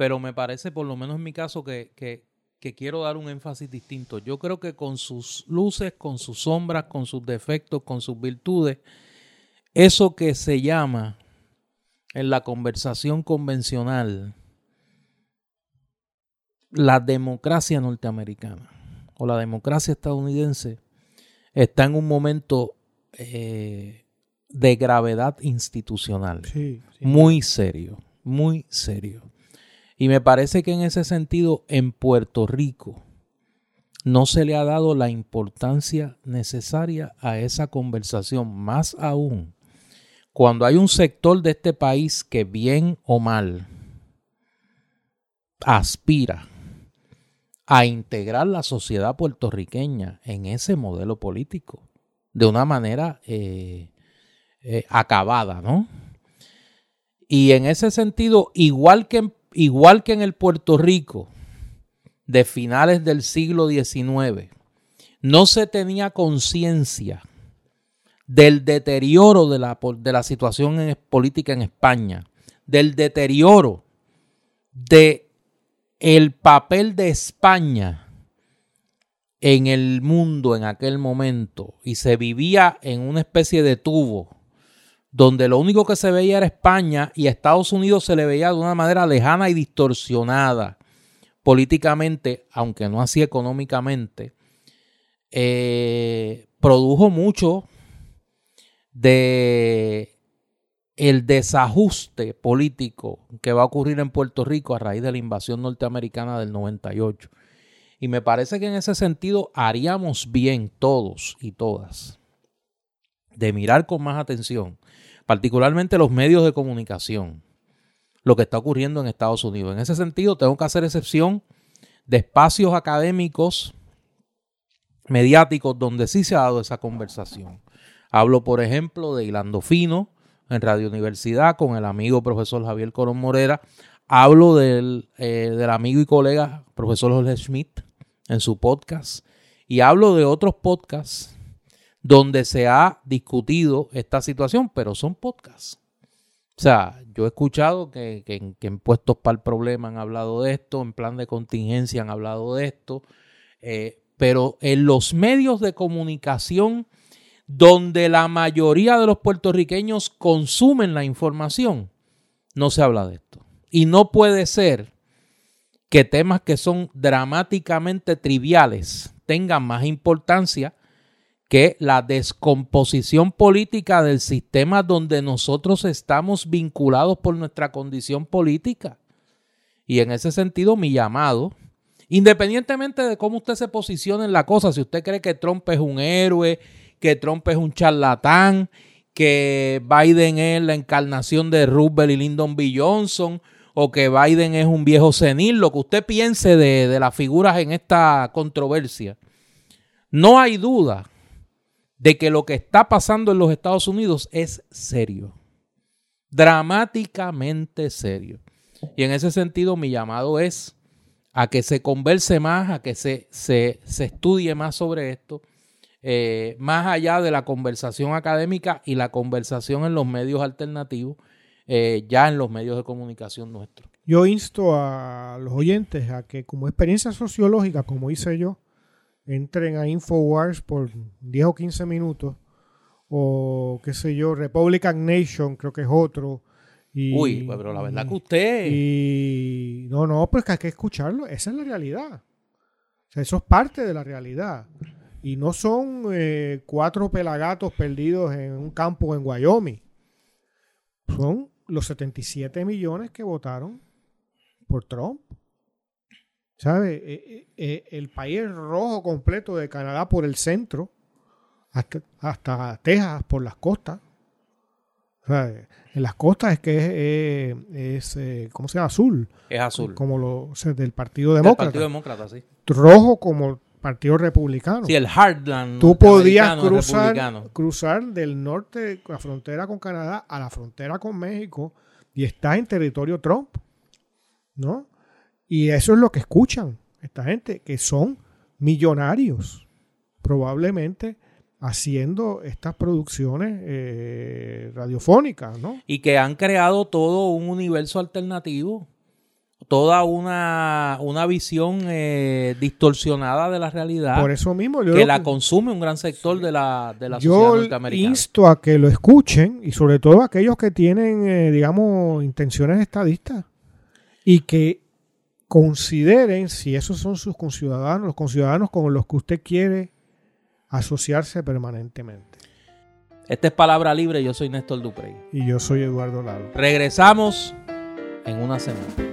pero me parece, por lo menos en mi caso, que, que, quiero dar un énfasis distinto. Yo creo que con sus luces, con sus sombras, con sus defectos, con sus virtudes, eso que se llama en la conversación convencional la democracia norteamericana o la democracia estadounidense está en un momento eh, de gravedad institucional muy serio, muy serio. Y me parece que en ese sentido en Puerto Rico no se le ha dado la importancia necesaria a esa conversación, más aún cuando hay un sector de este país que bien o mal aspira a integrar la sociedad puertorriqueña en ese modelo político de una manera eh, eh, acabada, ¿no? Y en ese sentido, igual que, igual que en el Puerto Rico de finales del siglo XIX, no se tenía conciencia del deterioro de la, de la situación política en España, del deterioro de el papel de España en el mundo en aquel momento y se vivía en una especie de tubo donde lo único que se veía era España y a Estados Unidos se le veía de una manera lejana y distorsionada políticamente, aunque no así económicamente, eh, produjo mucho de el desajuste político que va a ocurrir en Puerto Rico a raíz de la invasión norteamericana del 98. Y me parece que en ese sentido haríamos bien todos y todas de mirar con más atención particularmente los medios de comunicación, lo que está ocurriendo en Estados Unidos. En ese sentido, tengo que hacer excepción de espacios académicos, mediáticos, donde sí se ha dado esa conversación. Hablo, por ejemplo, de Hilando Fino en Radio Universidad con el amigo profesor Javier Corón Morera. Hablo del, eh, del amigo y colega profesor Jorge Schmidt en su podcast. Y hablo de otros podcasts donde se ha discutido esta situación, pero son podcasts. O sea, yo he escuchado que, en, puestos para el problema han hablado de esto, en plan de contingencia han hablado de esto, eh, pero en los medios de comunicación donde la mayoría de los puertorriqueños consumen la información, no se habla de esto. Y no puede ser que temas que son dramáticamente triviales tengan más importancia que la descomposición política del sistema donde nosotros estamos vinculados por nuestra condición política. Y en ese sentido, mi llamado, independientemente de cómo usted se posicione en la cosa, si usted cree que Trump es un héroe, que Trump es un charlatán, que Biden es la encarnación de Roosevelt y Lyndon B. Johnson, o que Biden es un viejo senil, lo que usted piense de, de las figuras en esta controversia. No hay duda de que lo que está pasando en los Estados Unidos es serio, dramáticamente serio. Y en ese sentido mi llamado es a que se converse más, a que se, se, estudie más sobre esto, eh, más allá de la conversación académica y la conversación en los medios alternativos, eh, ya en los medios de comunicación nuestros. Yo insto a los oyentes a que como experiencia sociológica, como hice yo, entren a Infowars por 10 o 15 minutos, o qué sé yo, Republican Nation, creo que es otro. Y, Uy, pues, pero la verdad que usted... Y no, no, pues que hay que escucharlo, esa es la realidad. O sea, eso es parte de la realidad. Y no son eh, cuatro pelagatos perdidos en un campo en Wyoming. Son los 77 millones que votaron por Trump. ¿Sabe? Eh, eh, eh, el país rojo completo de Canadá por el centro, hasta, Texas por las costas. En las costas es que es, ¿cómo se llama? Azul. Es azul. Como lo, del Partido Demócrata. Partido Demócrata, sí. Rojo como el Partido Republicano. Sí, el Heartland. Tú podías cruzar, cruzar del norte, la frontera con Canadá, a la frontera con México y estás en territorio Trump. ¿No? Y eso es lo que escuchan esta gente, que son millonarios, probablemente haciendo estas producciones eh, radiofónicas, ¿no? Y que han creado todo un universo alternativo toda una, una visión eh, distorsionada de la realidad Por eso mismo yo que la que- consume un gran sector de la, de la sociedad yo norteamericana. insto a que lo escuchen y sobre todo aquellos que tienen, eh, digamos, intenciones estadistas y que consideren si esos son sus conciudadanos, los conciudadanos con los que usted quiere asociarse permanentemente. Esta es Palabra Libre, yo soy Néstor Duprey. Y yo soy Eduardo Lalo. Regresamos en una semana.